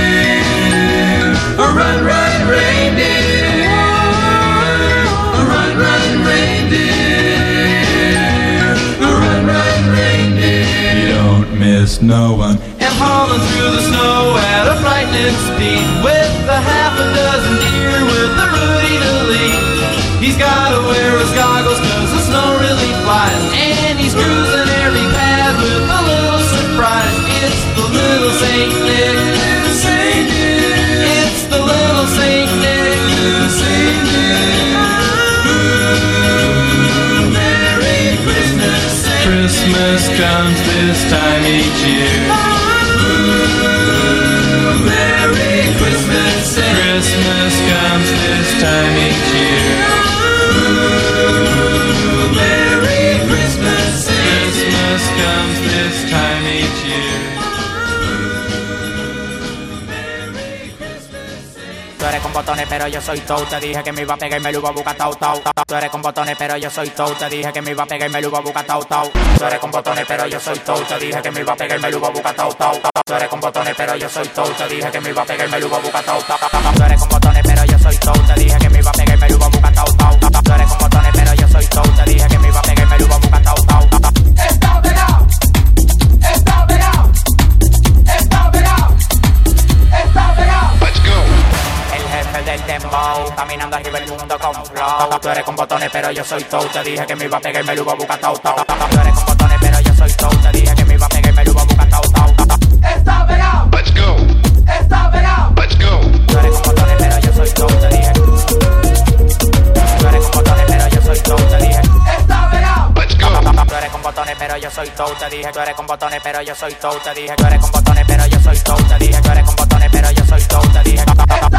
Run, run, reindeer. Run, run, reindeer. Run, run, reindeer. You don't miss no one rolling through the snow at a frightening speed with a half a dozen deer with a Rudy to lead. He's gotta wear his goggles cause the snow really flies and he's cruising every path with a little surprise. It's the little Saint Nick. Saint Nick. It's the little Saint Nick. Little Saint Nick. Merry Christmas, Christmas comes this time each year. Christmas comes this time each year. Ooh, Merry Christmas. Christmas comes this time each year. Tú eres con botones, pero yo soy Tou. Te dije que me iba a pegar y me lo iba a buscar tau tau. Tú eres con botones, pero yo soy Tou. Te dije que me iba a pegar y me lo iba a buscar tau tau. Tú eres con botones, pero yo soy Tou. Te dije que me iba a pegar y me lo iba a buscar tau tau. Tú eres con botones, pero yo soy Tou. Te dije que me iba a pegar y me lo iba a buscar tau tau. Pero yo soy Tou. Te dije que me iba a pegar y me lo iba a buscar tau tau. Tú eres con botones, pero yo soy Tou. Te dije que me iba a pegar y me lo iba a buscar tau tau. Está pegado. Let's go. Está pegado. Let's go. Tú eres con botones, pero yo soy Tou. Te dije. Tú eres con botones, pero yo soy Tou. Te dije. Está pegado. Let's go. Tú eres con botones, pero yo soy Tou. Te dije. Tú eres con botones, pero yo soy Tou. Te dije. Tú eres con botones, pero yo soy Tou. Te dije. Tú eres con botones, pero yo soy Tou. Te dije. Está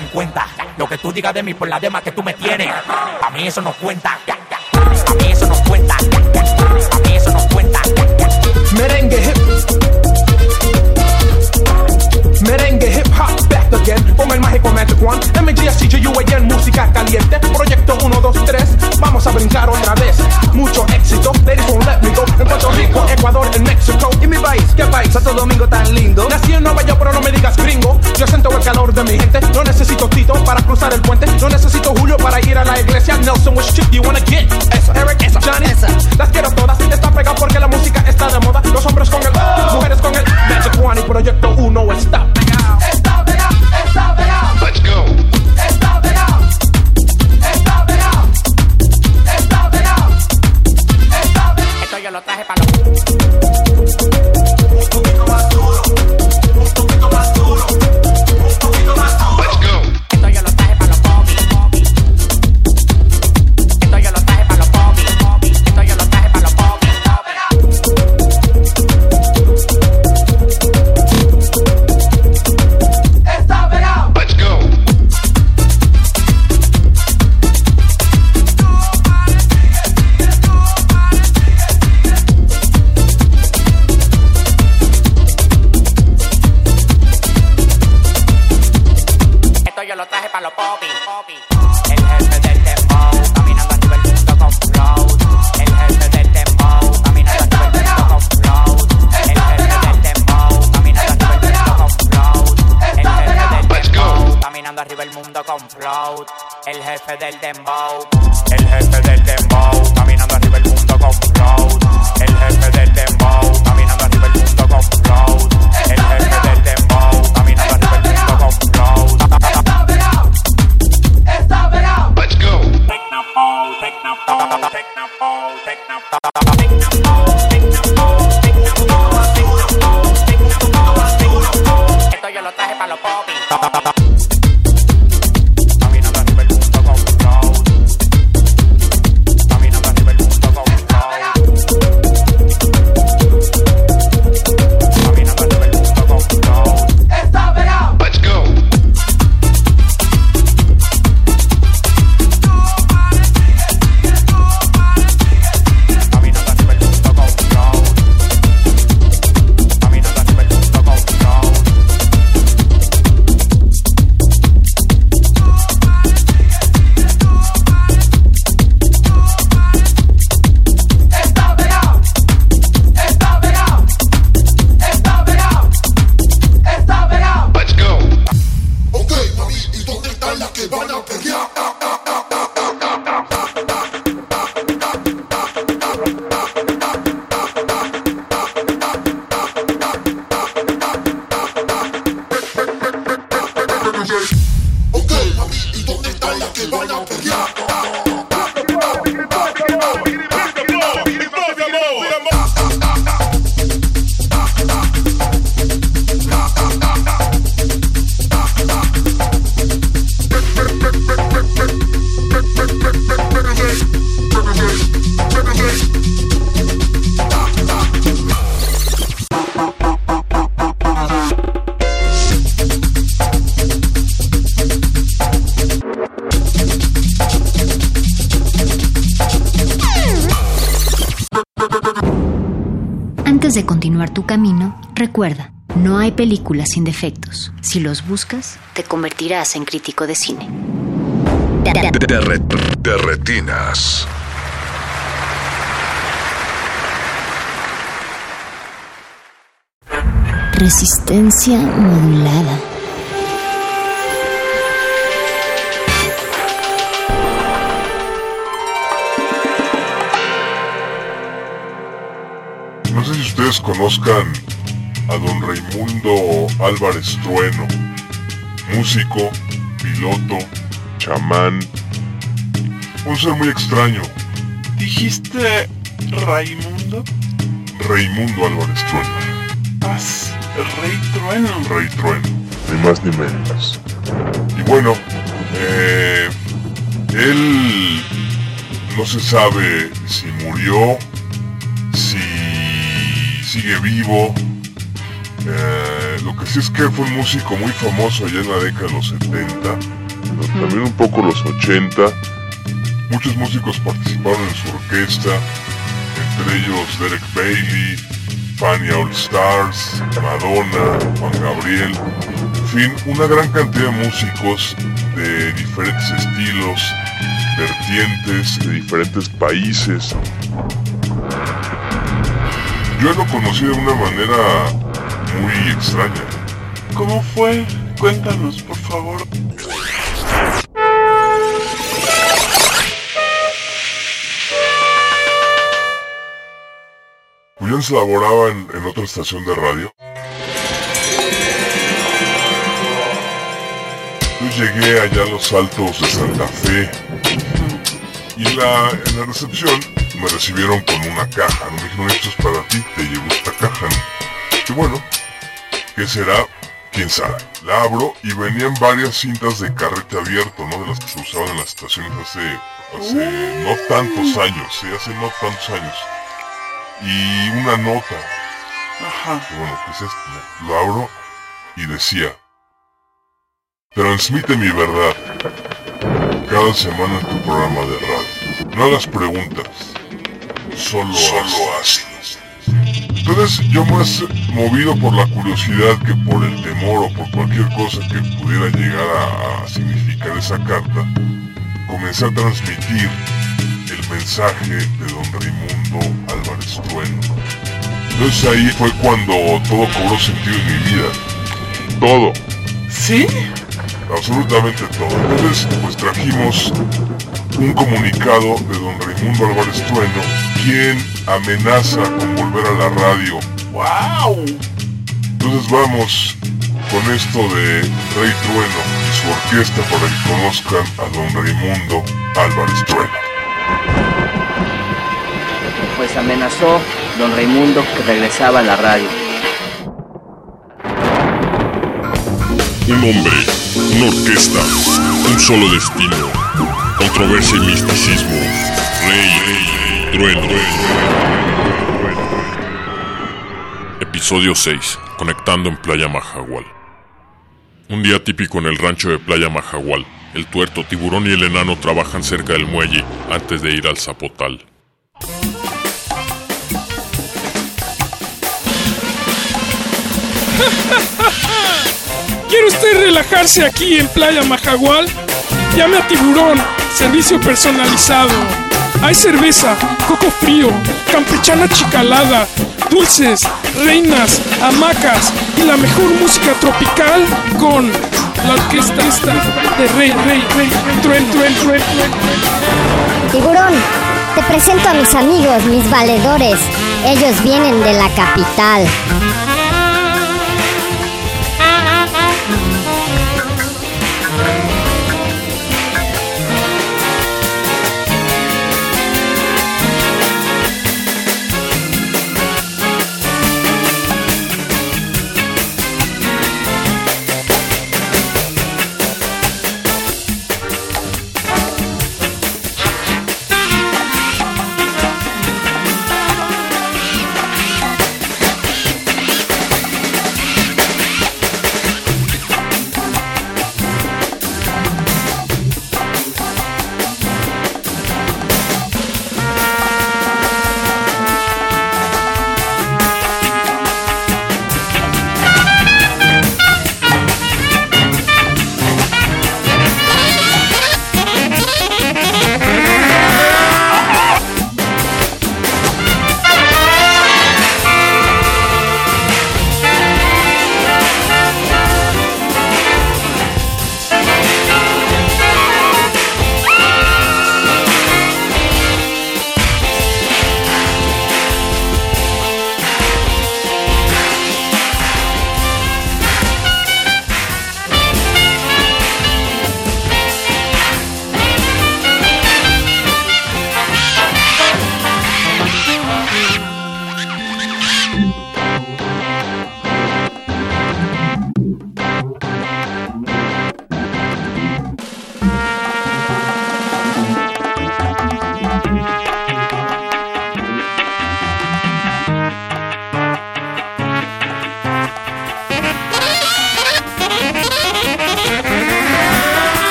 50. Lo que tú digas de mí por la dema que tú me tienes. A mí eso no cuenta. Santo Domingo tan lindo. Nací en Nueva York, pero no me digas gringo. Yo siento el calor de mi gente. No necesito Tito para cruzar el puente. No necesito Julio para ir a la iglesia. Nelson, which chick do you wanna get? Esa. Eric, esa. Johnny, esa. Las quiero todas. Está pegado porque la música está de moda. Los hombres películas sin defectos. Si los buscas, te convertirás en crítico de cine. De, re- de retinas. Resistencia modulada. No sé si ustedes conozcan a don Raimundo Álvarez Trueno, músico, piloto, chamán, un ser muy extraño. ¿Dijiste Raimundo? Raimundo Álvarez Trueno, Paz, Rey Trueno. Rey Trueno, ni más ni menos. Y bueno, eh, él no se sabe si murió, si sigue vivo. Eh, lo que sí es que fue un músico muy famoso allá en la década de los 70, pero también un poco los 80. Muchos músicos participaron en su orquesta, entre ellos Derek Bailey, Fania All Stars, Madonna, Juan Gabriel, en fin, una gran cantidad de músicos de diferentes estilos, vertientes, de diferentes países. Yo lo conocí de una manera muy extraña. ¿Cómo fue? Cuéntanos, por favor. Antes laboraba en, en otra estación de radio. Yo llegué allá a los altos de Santa Fe y la, en la recepción me recibieron con una caja. Me dijeron, esto es para ti, te llevo esta caja. Y bueno, ¿qué será? ¿Quién sabe? La abro y venían varias cintas de carrete abierto, ¿no? De las que se usaban en las estaciones hace, hace no tantos años, sí, hace no tantos años. Y una nota. Ajá. Y bueno, ¿qué es esto? Lo abro y decía, transmite mi verdad cada semana en tu programa de radio. No hagas preguntas, solo, solo hazlas. Entonces yo más movido por la curiosidad que por el temor o por cualquier cosa que pudiera llegar a, a significar esa carta, comencé a transmitir el mensaje de don Raimundo Álvarez Trueno. Entonces ahí fue cuando todo cobró sentido en mi vida. Todo. ¿Sí? Absolutamente todo. Entonces, pues trajimos un comunicado de don Raimundo Álvarez Trueno, quien amenaza con volver a la radio. ¡Wow! Entonces vamos con esto de Rey Trueno y su orquesta para que conozcan a don Raimundo Álvarez Trueno. Pues amenazó don Raimundo que regresaba a la radio. Un hombre, una orquesta, un solo destino, controversia y misticismo, rey, trueno. Episodio 6, conectando en Playa Majagual. Un día típico en el rancho de Playa Majagual. El tuerto, tiburón y el enano trabajan cerca del muelle antes de ir al zapotal. ¿Quiere usted relajarse aquí en Playa Majagual? Llame a Tiburón, servicio personalizado. Hay cerveza, coco frío, campechana chicalada, dulces, reinas, hamacas y la mejor música tropical con la orquesta esta de Rey, Rey, Rey, Truen, Truen, Truen. Tiburón, te presento a mis amigos, mis valedores. Ellos vienen de la capital.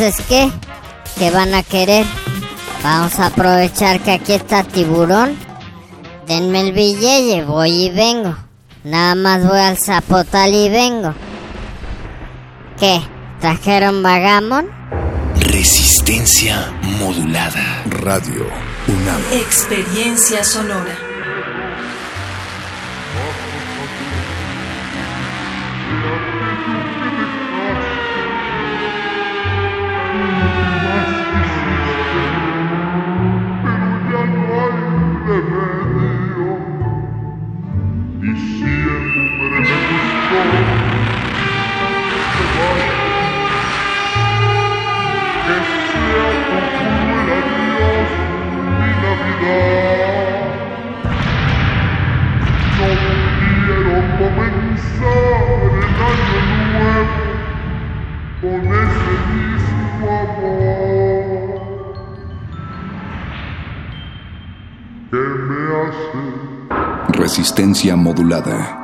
Entonces, ¿qué? ¿Qué van a querer? Vamos a aprovechar que aquí está tiburón. Denme el billete, voy y vengo. Nada más voy al zapotal y vengo. ¿Qué? ¿Trajeron vagamon? Resistencia modulada. Radio UNAM. Experiencia sonora. Modulada.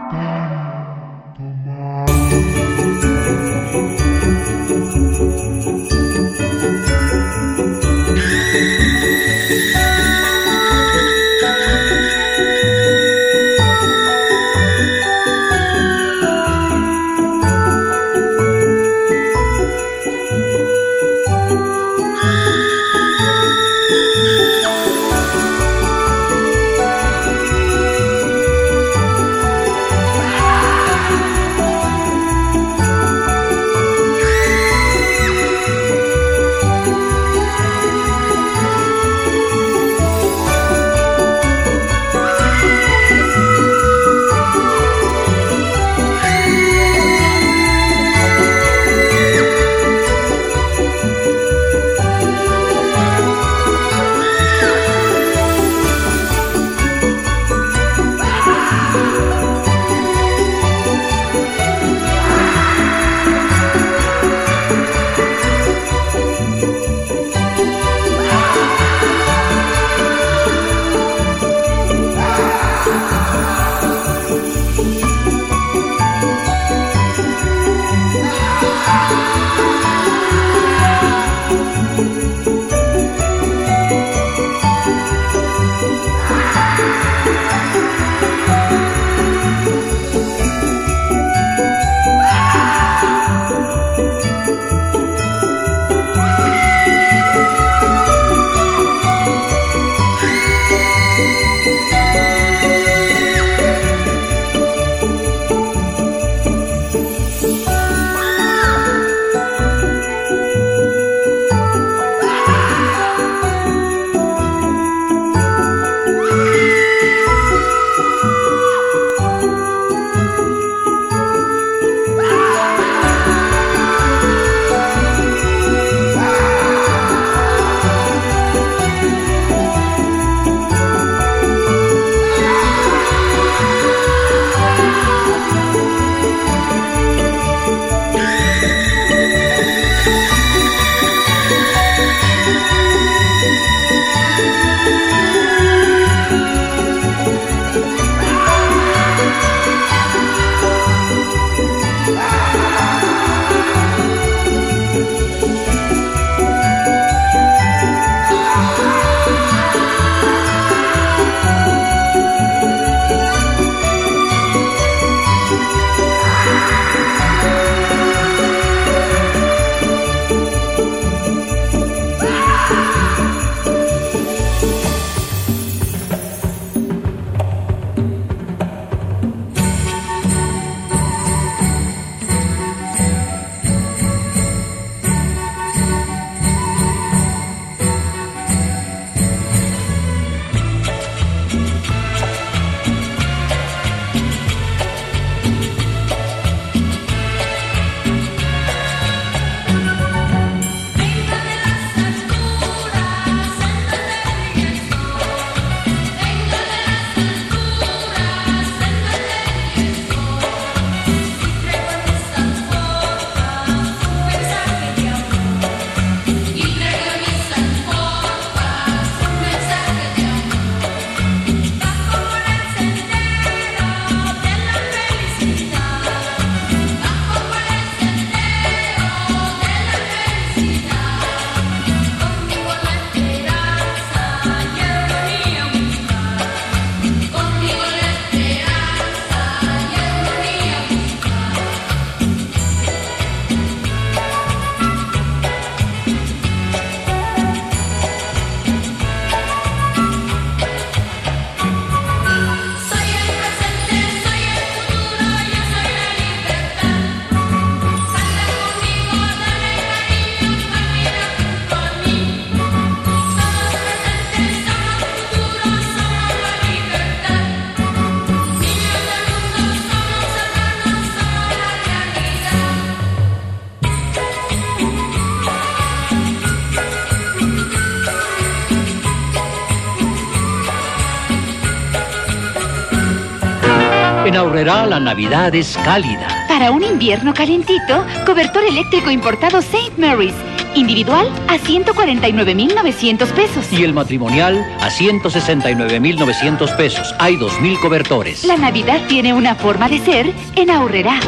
La Navidad es cálida. Para un invierno calientito, cobertor eléctrico importado St. Mary's. Individual a 149.900 pesos. Y el matrimonial a 169.900 pesos. Hay 2.000 cobertores. La Navidad tiene una forma de ser en Aurrera.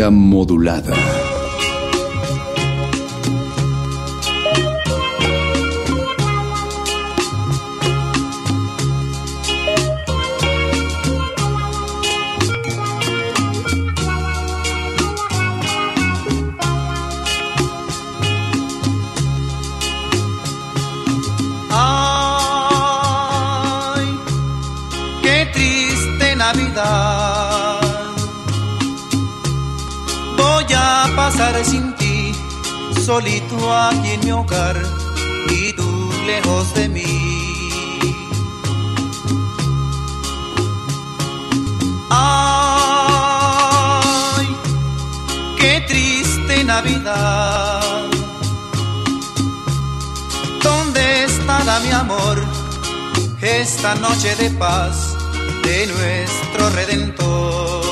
Modulada. Solito aquí en mi hogar y tú lejos de mí. Ay, qué triste Navidad. ¿Dónde estará mi amor? Esta noche de paz de nuestro redentor.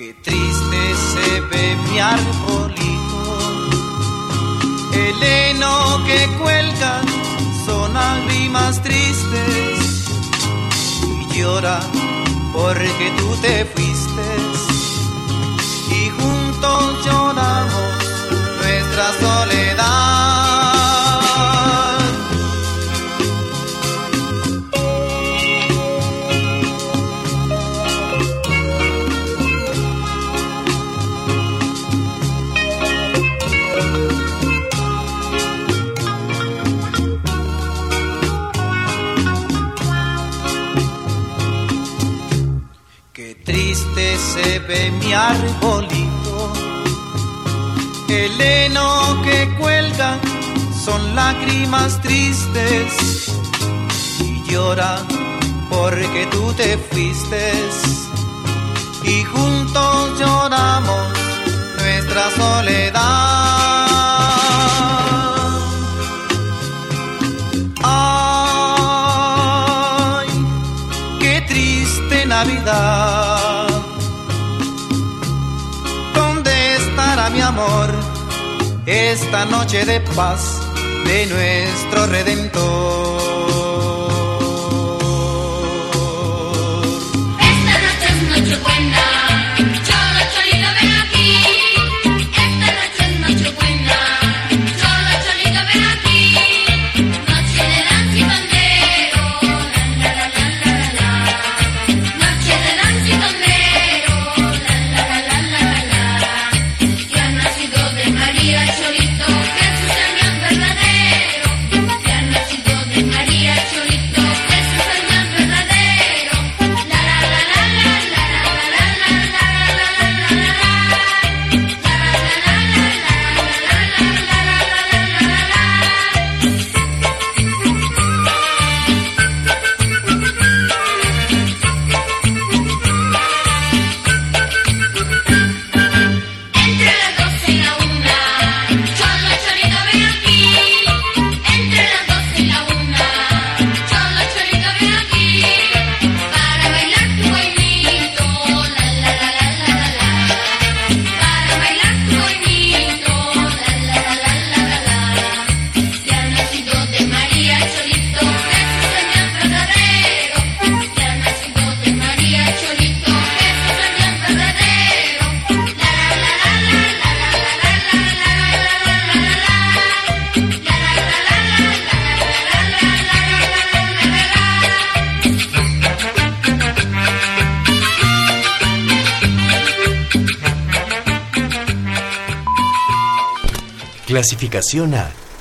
Qué triste se ve mi arbolito, que cuelga son lágrimas tristes y llora porque tú te fuiste y juntos lloramos nuestra soledad. Mi arbolito, el heno que cuelga son lágrimas tristes y llora porque tú te fuiste y juntos lloramos nuestra soledad. Ay, qué triste Navidad. Amor esta noche de paz de nuestro redentor?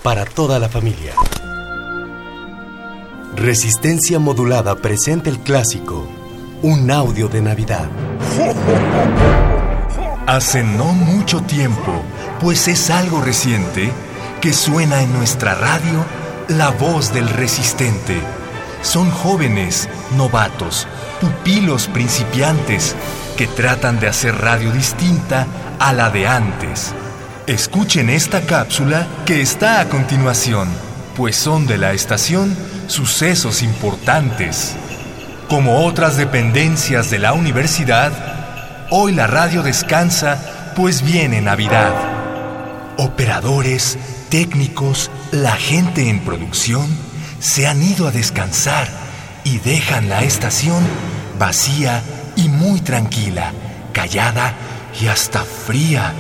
Para toda la familia. Resistencia modulada presenta el clásico Un audio de Navidad. Hace no mucho tiempo, pues es algo reciente, que suena en nuestra radio la voz del resistente. Son jóvenes, novatos, pupilos principiantes que tratan de hacer radio distinta a la de antes. Escuchen esta cápsula que está a continuación, pues son de la estación sucesos importantes. Como otras dependencias de la universidad, hoy la radio descansa, pues viene Navidad. Operadores, técnicos, la gente en producción se han ido a descansar y dejan la estación vacía y muy tranquila, callada y hasta fría.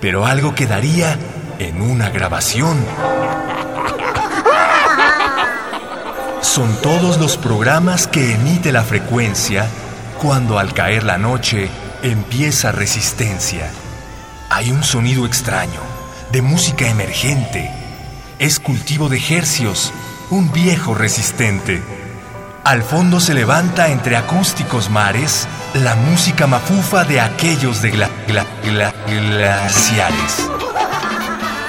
Pero algo quedaría en una grabación. Son todos los programas que emite la frecuencia cuando al caer la noche empieza resistencia. Hay un sonido extraño, de música emergente. Es cultivo de hercios, un viejo resistente. Al fondo se levanta entre acústicos mares la música mafufa de aquellos de gla- gla- gla- glaciares.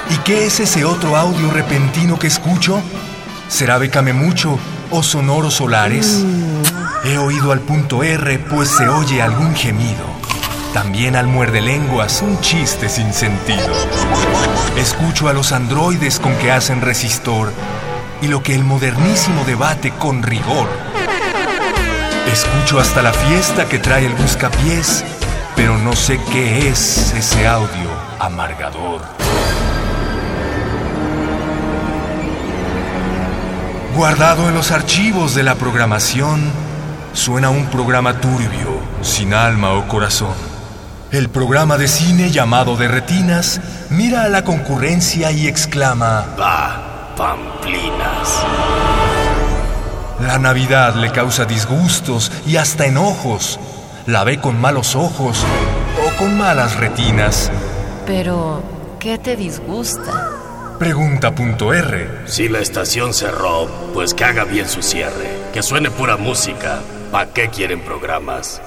¿Y qué es ese otro audio repentino que escucho? ¿Será Bécame Mucho o Sonoros Solares? He oído al punto R, pues se oye algún gemido. También al muerde lenguas un chiste sin sentido. Escucho a los androides con que hacen resistor y lo que el modernísimo debate con rigor. Escucho hasta la fiesta que trae el buscapiés, pero no sé qué es ese audio amargador. Guardado en los archivos de la programación, suena un programa turbio, sin alma o corazón. El programa de cine llamado de retinas mira a la concurrencia y exclama, ¡Bah, pamplinas! La Navidad le causa disgustos y hasta enojos. La ve con malos ojos o con malas retinas. Pero, ¿qué te disgusta? Pregunta punto R. Si la estación cerró, pues que haga bien su cierre. Que suene pura música. ¿Para qué quieren programas?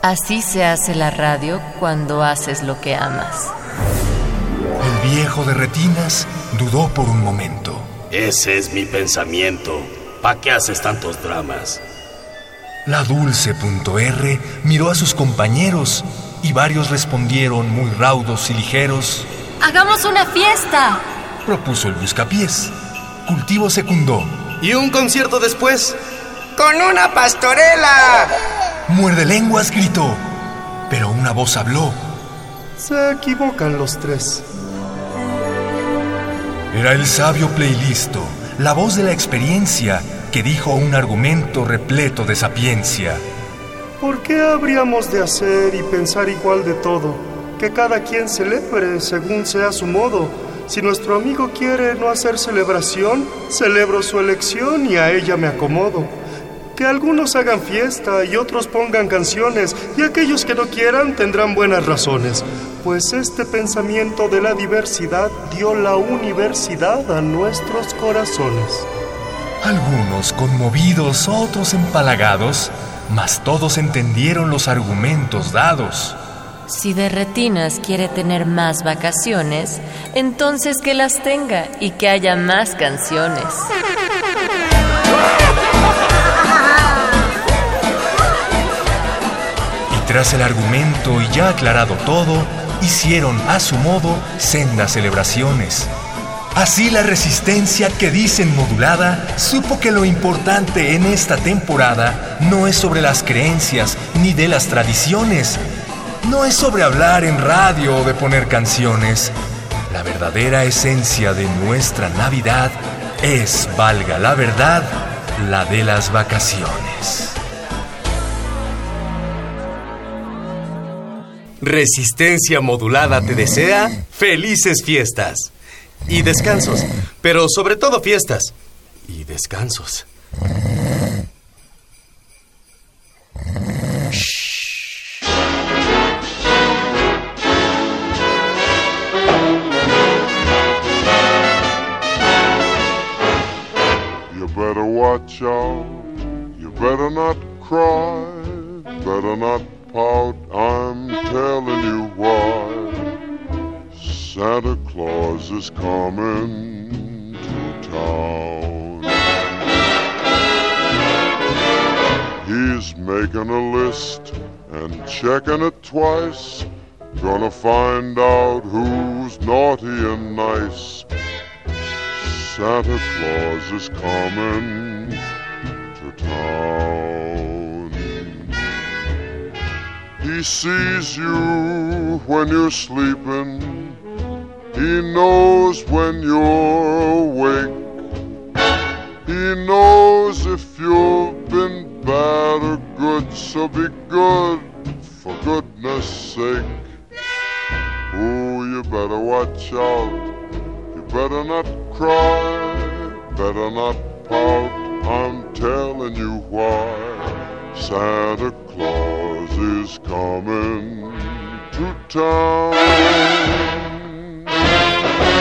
Así se hace la radio cuando haces lo que amas. El viejo de retinas dudó por un momento. Ese es mi pensamiento. ¿Para qué haces tantos dramas? La dulce punto R miró a sus compañeros y varios respondieron muy raudos y ligeros. ¡Hagamos una fiesta! Propuso el buscapiés. Cultivo secundó. ¿Y un concierto después? ¡Con una pastorela! Muerde lenguas gritó. Pero una voz habló. Se equivocan los tres. Era el sabio playlisto, la voz de la experiencia, que dijo un argumento repleto de sapiencia. ¿Por qué habríamos de hacer y pensar igual de todo? Que cada quien celebre según sea su modo. Si nuestro amigo quiere no hacer celebración, celebro su elección y a ella me acomodo. Que algunos hagan fiesta y otros pongan canciones, y aquellos que no quieran tendrán buenas razones, pues este pensamiento de la diversidad dio la universidad a nuestros corazones. Algunos conmovidos, otros empalagados, mas todos entendieron los argumentos dados. Si de retinas quiere tener más vacaciones, entonces que las tenga y que haya más canciones. Y tras el argumento y ya aclarado todo, hicieron a su modo sendas celebraciones. Así la resistencia que dicen modulada supo que lo importante en esta temporada no es sobre las creencias ni de las tradiciones. No es sobre hablar en radio o de poner canciones. La verdadera esencia de nuestra Navidad es, valga la verdad, la de las vacaciones. Resistencia Modulada te desea felices fiestas y descansos, pero sobre todo fiestas y descansos. You better watch out. You better not cry. Better not pout. Santa Claus is coming to town. He's making a list and checking it twice. Gonna find out who's naughty and nice. Santa Claus is coming to town. He sees you when you're sleeping. He knows when you're awake. He knows if you've been bad or good, so be good for goodness sake. Oh, you better watch out. You better not cry, better not pout. I'm telling you why. Santa Claus is coming to town. Thank you.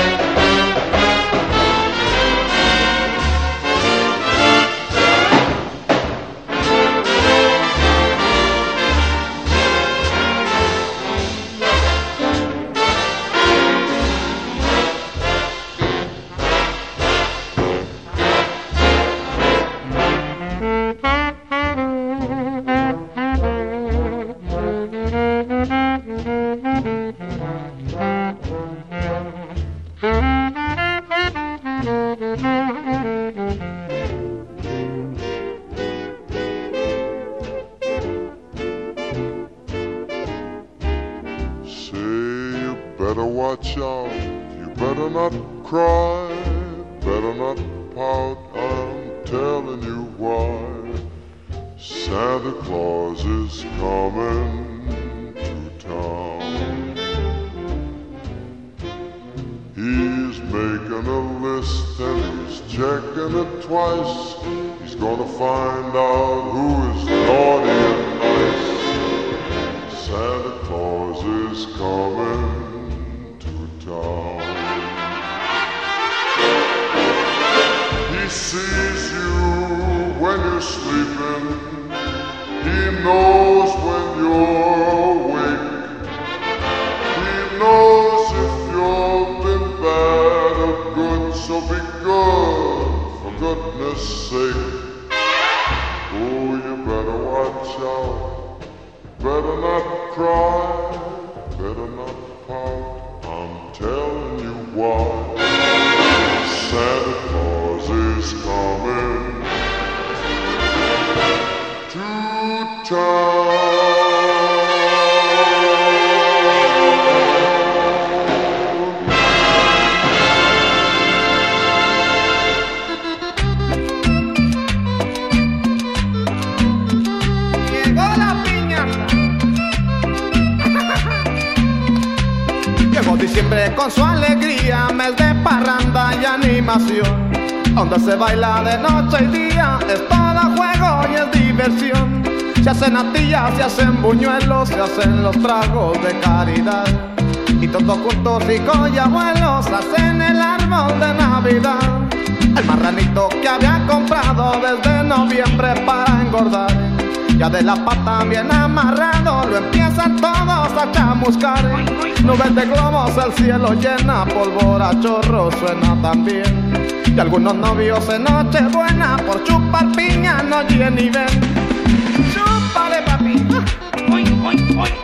Checking it twice. He's gonna find out who is naughty and nice. Santa Claus is coming to town. He sees you when you're sleeping. He knows when you're say baila de noche y día, es todo juego y es diversión. Se hacen atillas, se hacen buñuelos, se hacen los tragos de caridad. Y todos juntos, ricos y abuelos, hacen el árbol de Navidad. El marranito que había comprado desde noviembre para engordar. Ya de la pata bien amarrado, lo empiezan todos a chamuscar. Nubes de globos, el cielo llena, pólvora chorro suena también. Y algunos novios en Nochebuena por chupar piña no oyen ni ven. Chúpale, papi. Oin,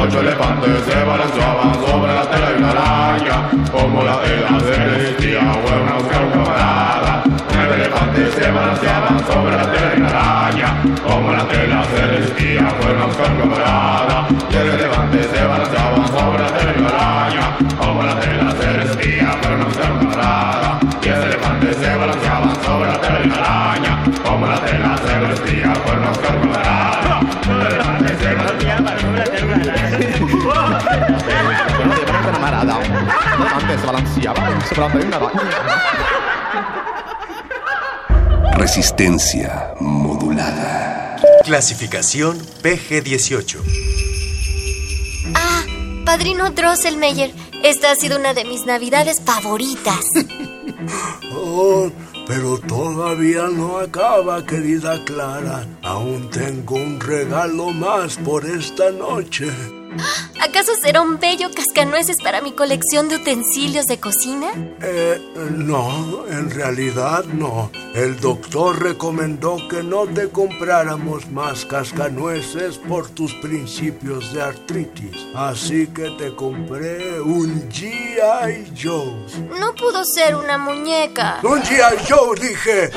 Ocho elefantes se balanceaban sobre la tela himalaya, como la tela celestia o una buscar camarada. Nueve elefantes se balanceaban sobre la tela himalaya, como la tela celestia o una buscar camarada. Diez elefantes se balanceaban sobre la tela himalaya, como la tela celestia o una buscar camarada grande se balanceaba sobre la tela de una araña, como la tela se vestía por los cargos se sobre la tela de una araña. Balanceaba sobre la tela de araña. Resistencia modulada. Clasificación PG-18. Ah, Padrino Drosselmeyer, esta ha sido una de mis navidades favoritas. Oh, pero todavía no acaba, querida Clara. Aún tengo un regalo más por esta noche. ¿Acaso será un bello cascanueces para mi colección de utensilios de cocina? Eh, no, en realidad no. El doctor recomendó que no te compráramos más cascanueces por tus principios de artritis. Así que te compré un G.I. Joe. No pudo ser una muñeca. ¡Un G.I. Joe, dije!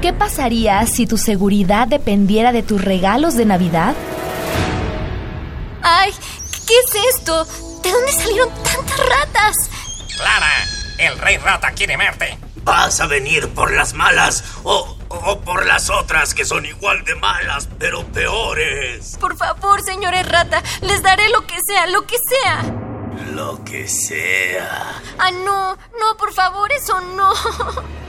¿Qué pasaría si tu seguridad dependiera de tus regalos de Navidad? ¡Ay! ¿Qué es esto? ¿De dónde salieron tantas ratas? ¡Clara! El rey rata quiere verte. Vas a venir por las malas o, o por las otras que son igual de malas, pero peores. Por favor, señores rata, les daré lo que sea, lo que sea. Lo que sea. Ah, no, no, por favor, eso no.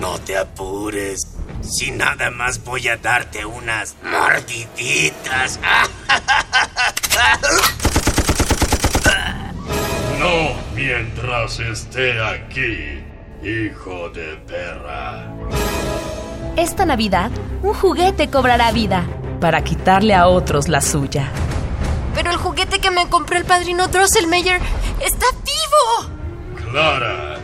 No te apures, si nada más voy a darte unas mordiditas. No mientras esté aquí, hijo de perra. Esta Navidad, un juguete cobrará vida para quitarle a otros la suya. Pero el juguete que me compró el padrino Drosselmeyer está vivo. Clara,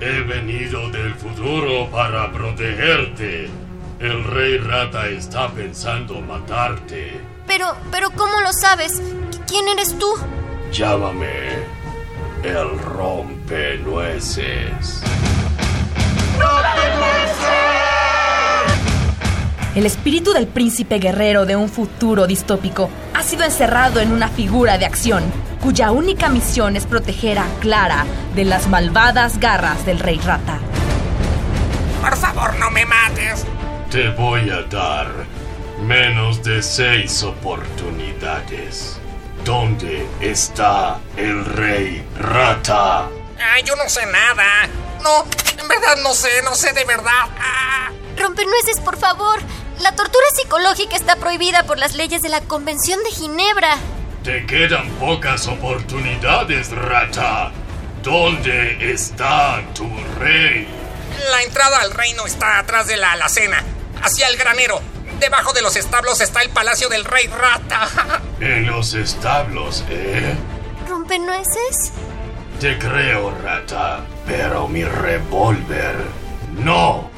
he venido del futuro para protegerte. El rey rata está pensando matarte. Pero, pero, ¿cómo lo sabes? ¿Quién eres tú? Llámame el rompenueces. El espíritu del príncipe guerrero de un futuro distópico ha sido encerrado en una figura de acción, cuya única misión es proteger a Clara de las malvadas garras del rey rata. Por favor, no me mates. Te voy a dar menos de seis oportunidades. ¿Dónde está el rey rata? Ay, yo no sé nada. No, en verdad no sé, no sé de verdad. Ah. Rompenueces, por favor. La tortura psicológica está prohibida por las leyes de la Convención de Ginebra. Te quedan pocas oportunidades, rata. ¿Dónde está tu rey? La entrada al reino está atrás de la alacena, hacia el granero. Debajo de los establos está el palacio del rey rata. En los establos, ¿eh? ¿Rompenueces? Te creo, rata, pero mi revólver no.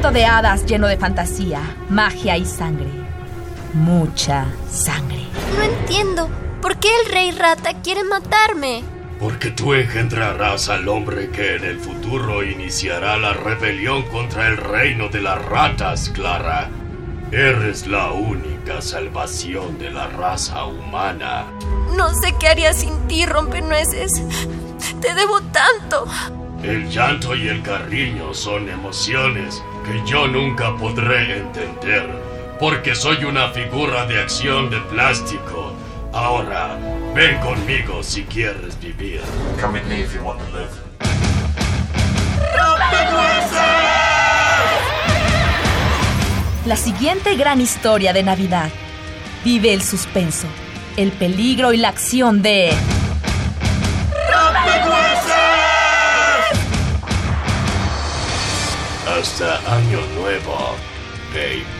Cuento de hadas lleno de fantasía, magia y sangre. Mucha sangre. No entiendo. ¿Por qué el rey rata quiere matarme? Porque tú engendrarás al hombre que en el futuro iniciará la rebelión contra el reino de las ratas, Clara. Eres la única salvación de la raza humana. No sé qué haría sin ti, rompenueces. Te debo tanto. El llanto y el cariño son emociones que yo nunca podré entender, porque soy una figura de acción de plástico. Ahora, ven conmigo si quieres vivir. Come with me if you want to live. La siguiente gran historia de Navidad vive el suspenso, el peligro y la acción de... Hasta año nuevo, baby.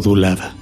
modulada.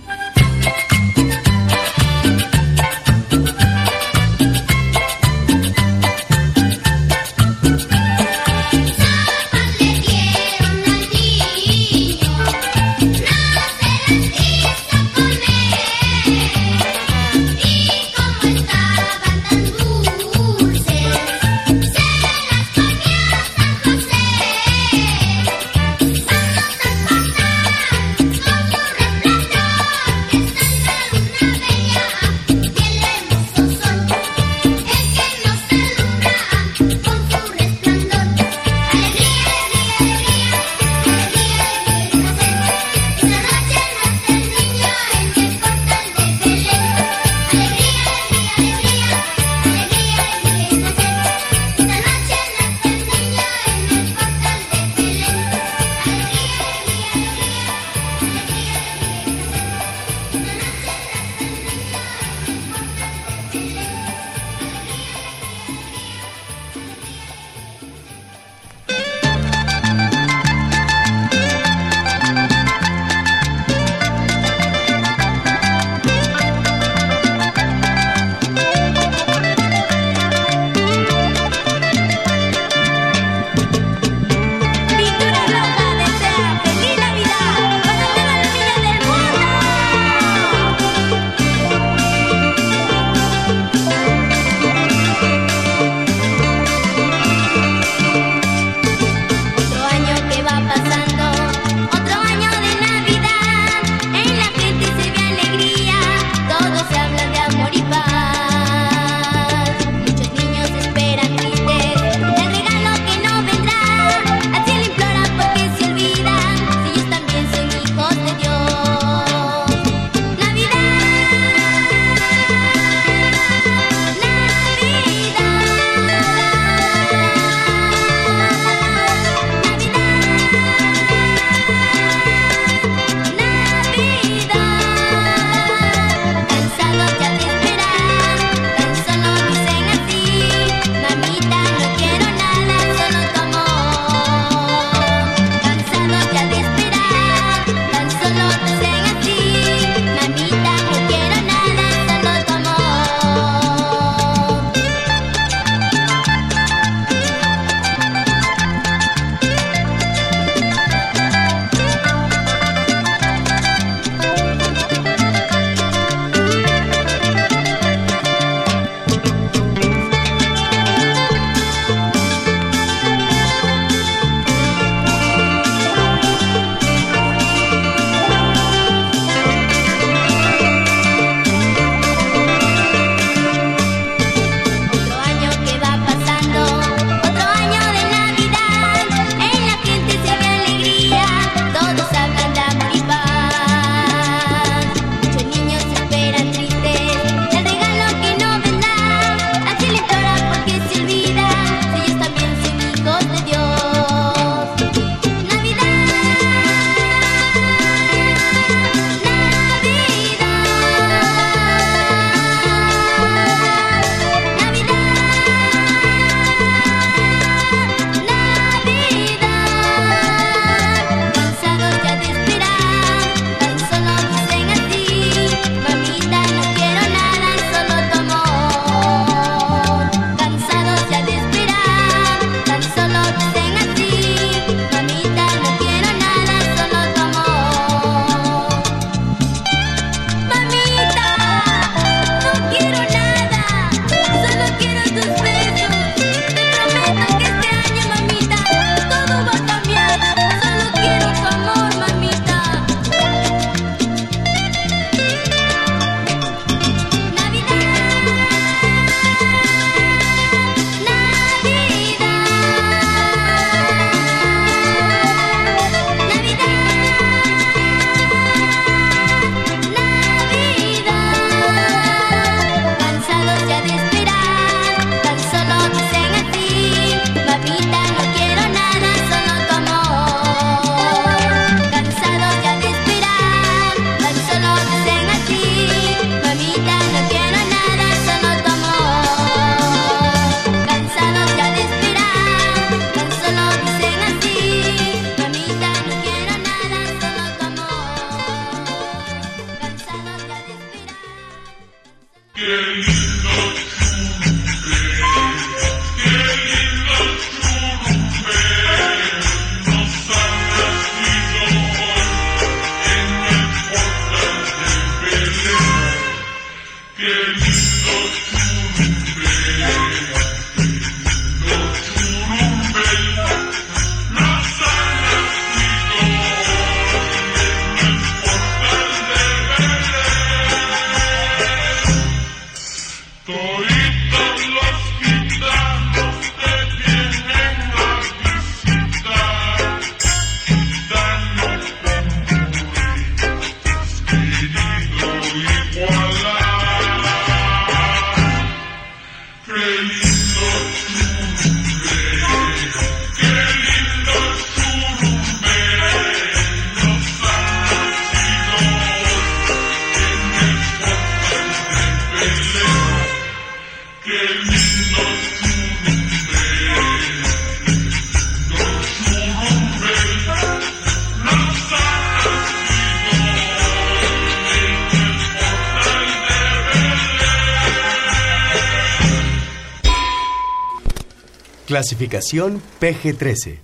Clasificación PG-13.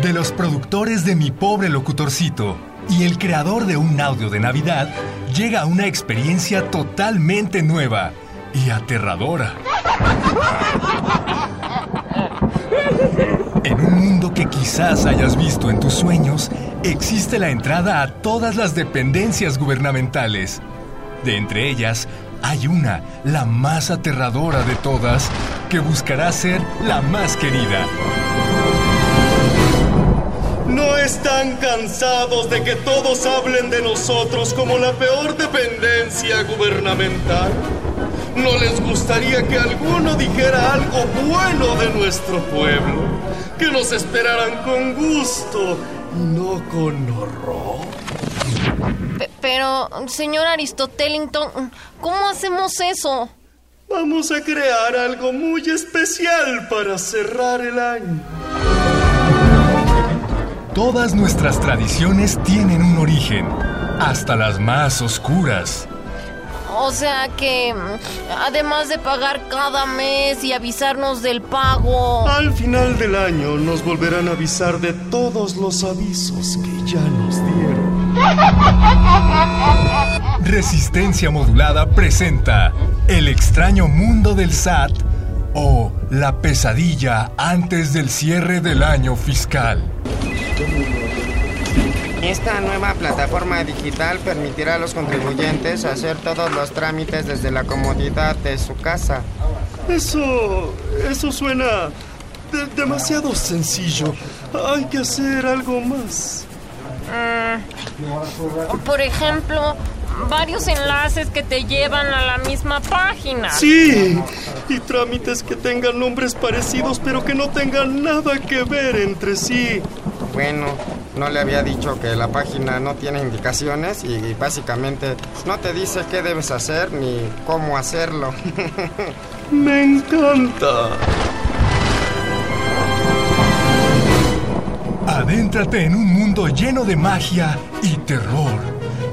De los productores de Mi Pobre Locutorcito y el creador de un audio de Navidad, llega una experiencia totalmente nueva y aterradora. En un mundo que quizás hayas visto en tus sueños, existe la entrada a todas las dependencias gubernamentales. De entre ellas, hay una, la más aterradora de todas, que buscará ser la más querida. ¿No están cansados de que todos hablen de nosotros como la peor dependencia gubernamental? ¿No les gustaría que alguno dijera algo bueno de nuestro pueblo? Que nos esperaran con gusto y no con horror. Pe- pero, señor Aristotelington, ¿cómo hacemos eso? Vamos a crear algo muy especial para cerrar el año. Todas nuestras tradiciones tienen un origen, hasta las más oscuras. O sea que, además de pagar cada mes y avisarnos del pago... Al final del año nos volverán a avisar de todos los avisos que ya nos dieron. Resistencia Modulada presenta El extraño mundo del SAT o La pesadilla antes del cierre del año fiscal. Esta nueva plataforma digital permitirá a los contribuyentes hacer todos los trámites desde la comodidad de su casa. Eso. eso suena de- demasiado sencillo. Hay que hacer algo más. Mm, por ejemplo, varios enlaces que te llevan a la misma página. Sí, y trámites que tengan nombres parecidos pero que no tengan nada que ver entre sí. Bueno, no le había dicho que la página no tiene indicaciones y básicamente no te dice qué debes hacer ni cómo hacerlo. Me encanta. Adéntrate en un mundo lleno de magia y terror.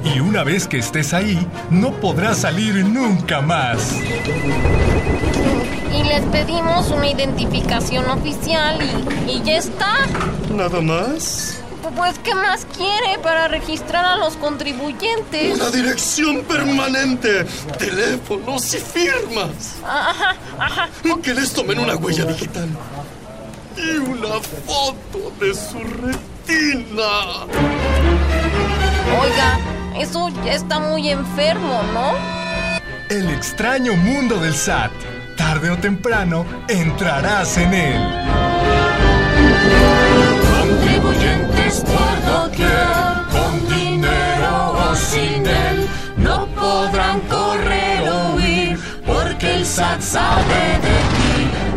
Y una vez que estés ahí, no podrás salir nunca más. Y les pedimos una identificación oficial y, y ya está. ¿Nada más? Pues, ¿qué más quiere para registrar a los contribuyentes? Una dirección permanente, teléfonos y firmas. Ajá, ajá. Que les tomen una huella digital. Y una foto de su retina. Oiga, eso ya está muy enfermo, ¿no? El extraño mundo del SAT. Tarde o temprano entrarás en él. Contribuyentes por doquier, con dinero o sin él, no podrán correr o huir, porque el SAT sabe de ti.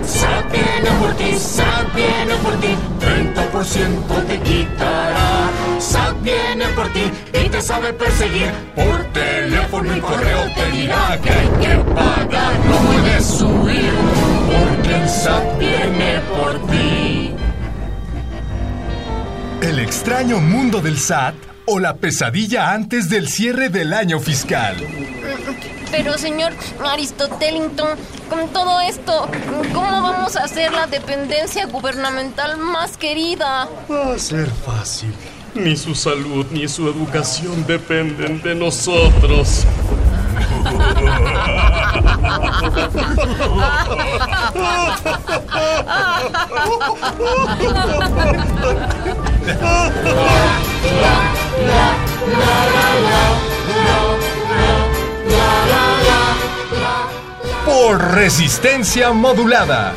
SAT viene por ti, SAT viene por ti, 30% te quitará. SAT viene por ti y te sabe perseguir, por teléfono y correo te dirá que hay que pagar, no puedes huir, porque el SAT viene por ti. El extraño mundo del SAT o la pesadilla antes del cierre del año fiscal. Pero, señor Aristotelington, con todo esto, ¿cómo vamos a hacer la dependencia gubernamental más querida? Va a ser fácil. Ni su salud ni su educación dependen de nosotros. Por resistencia modulada.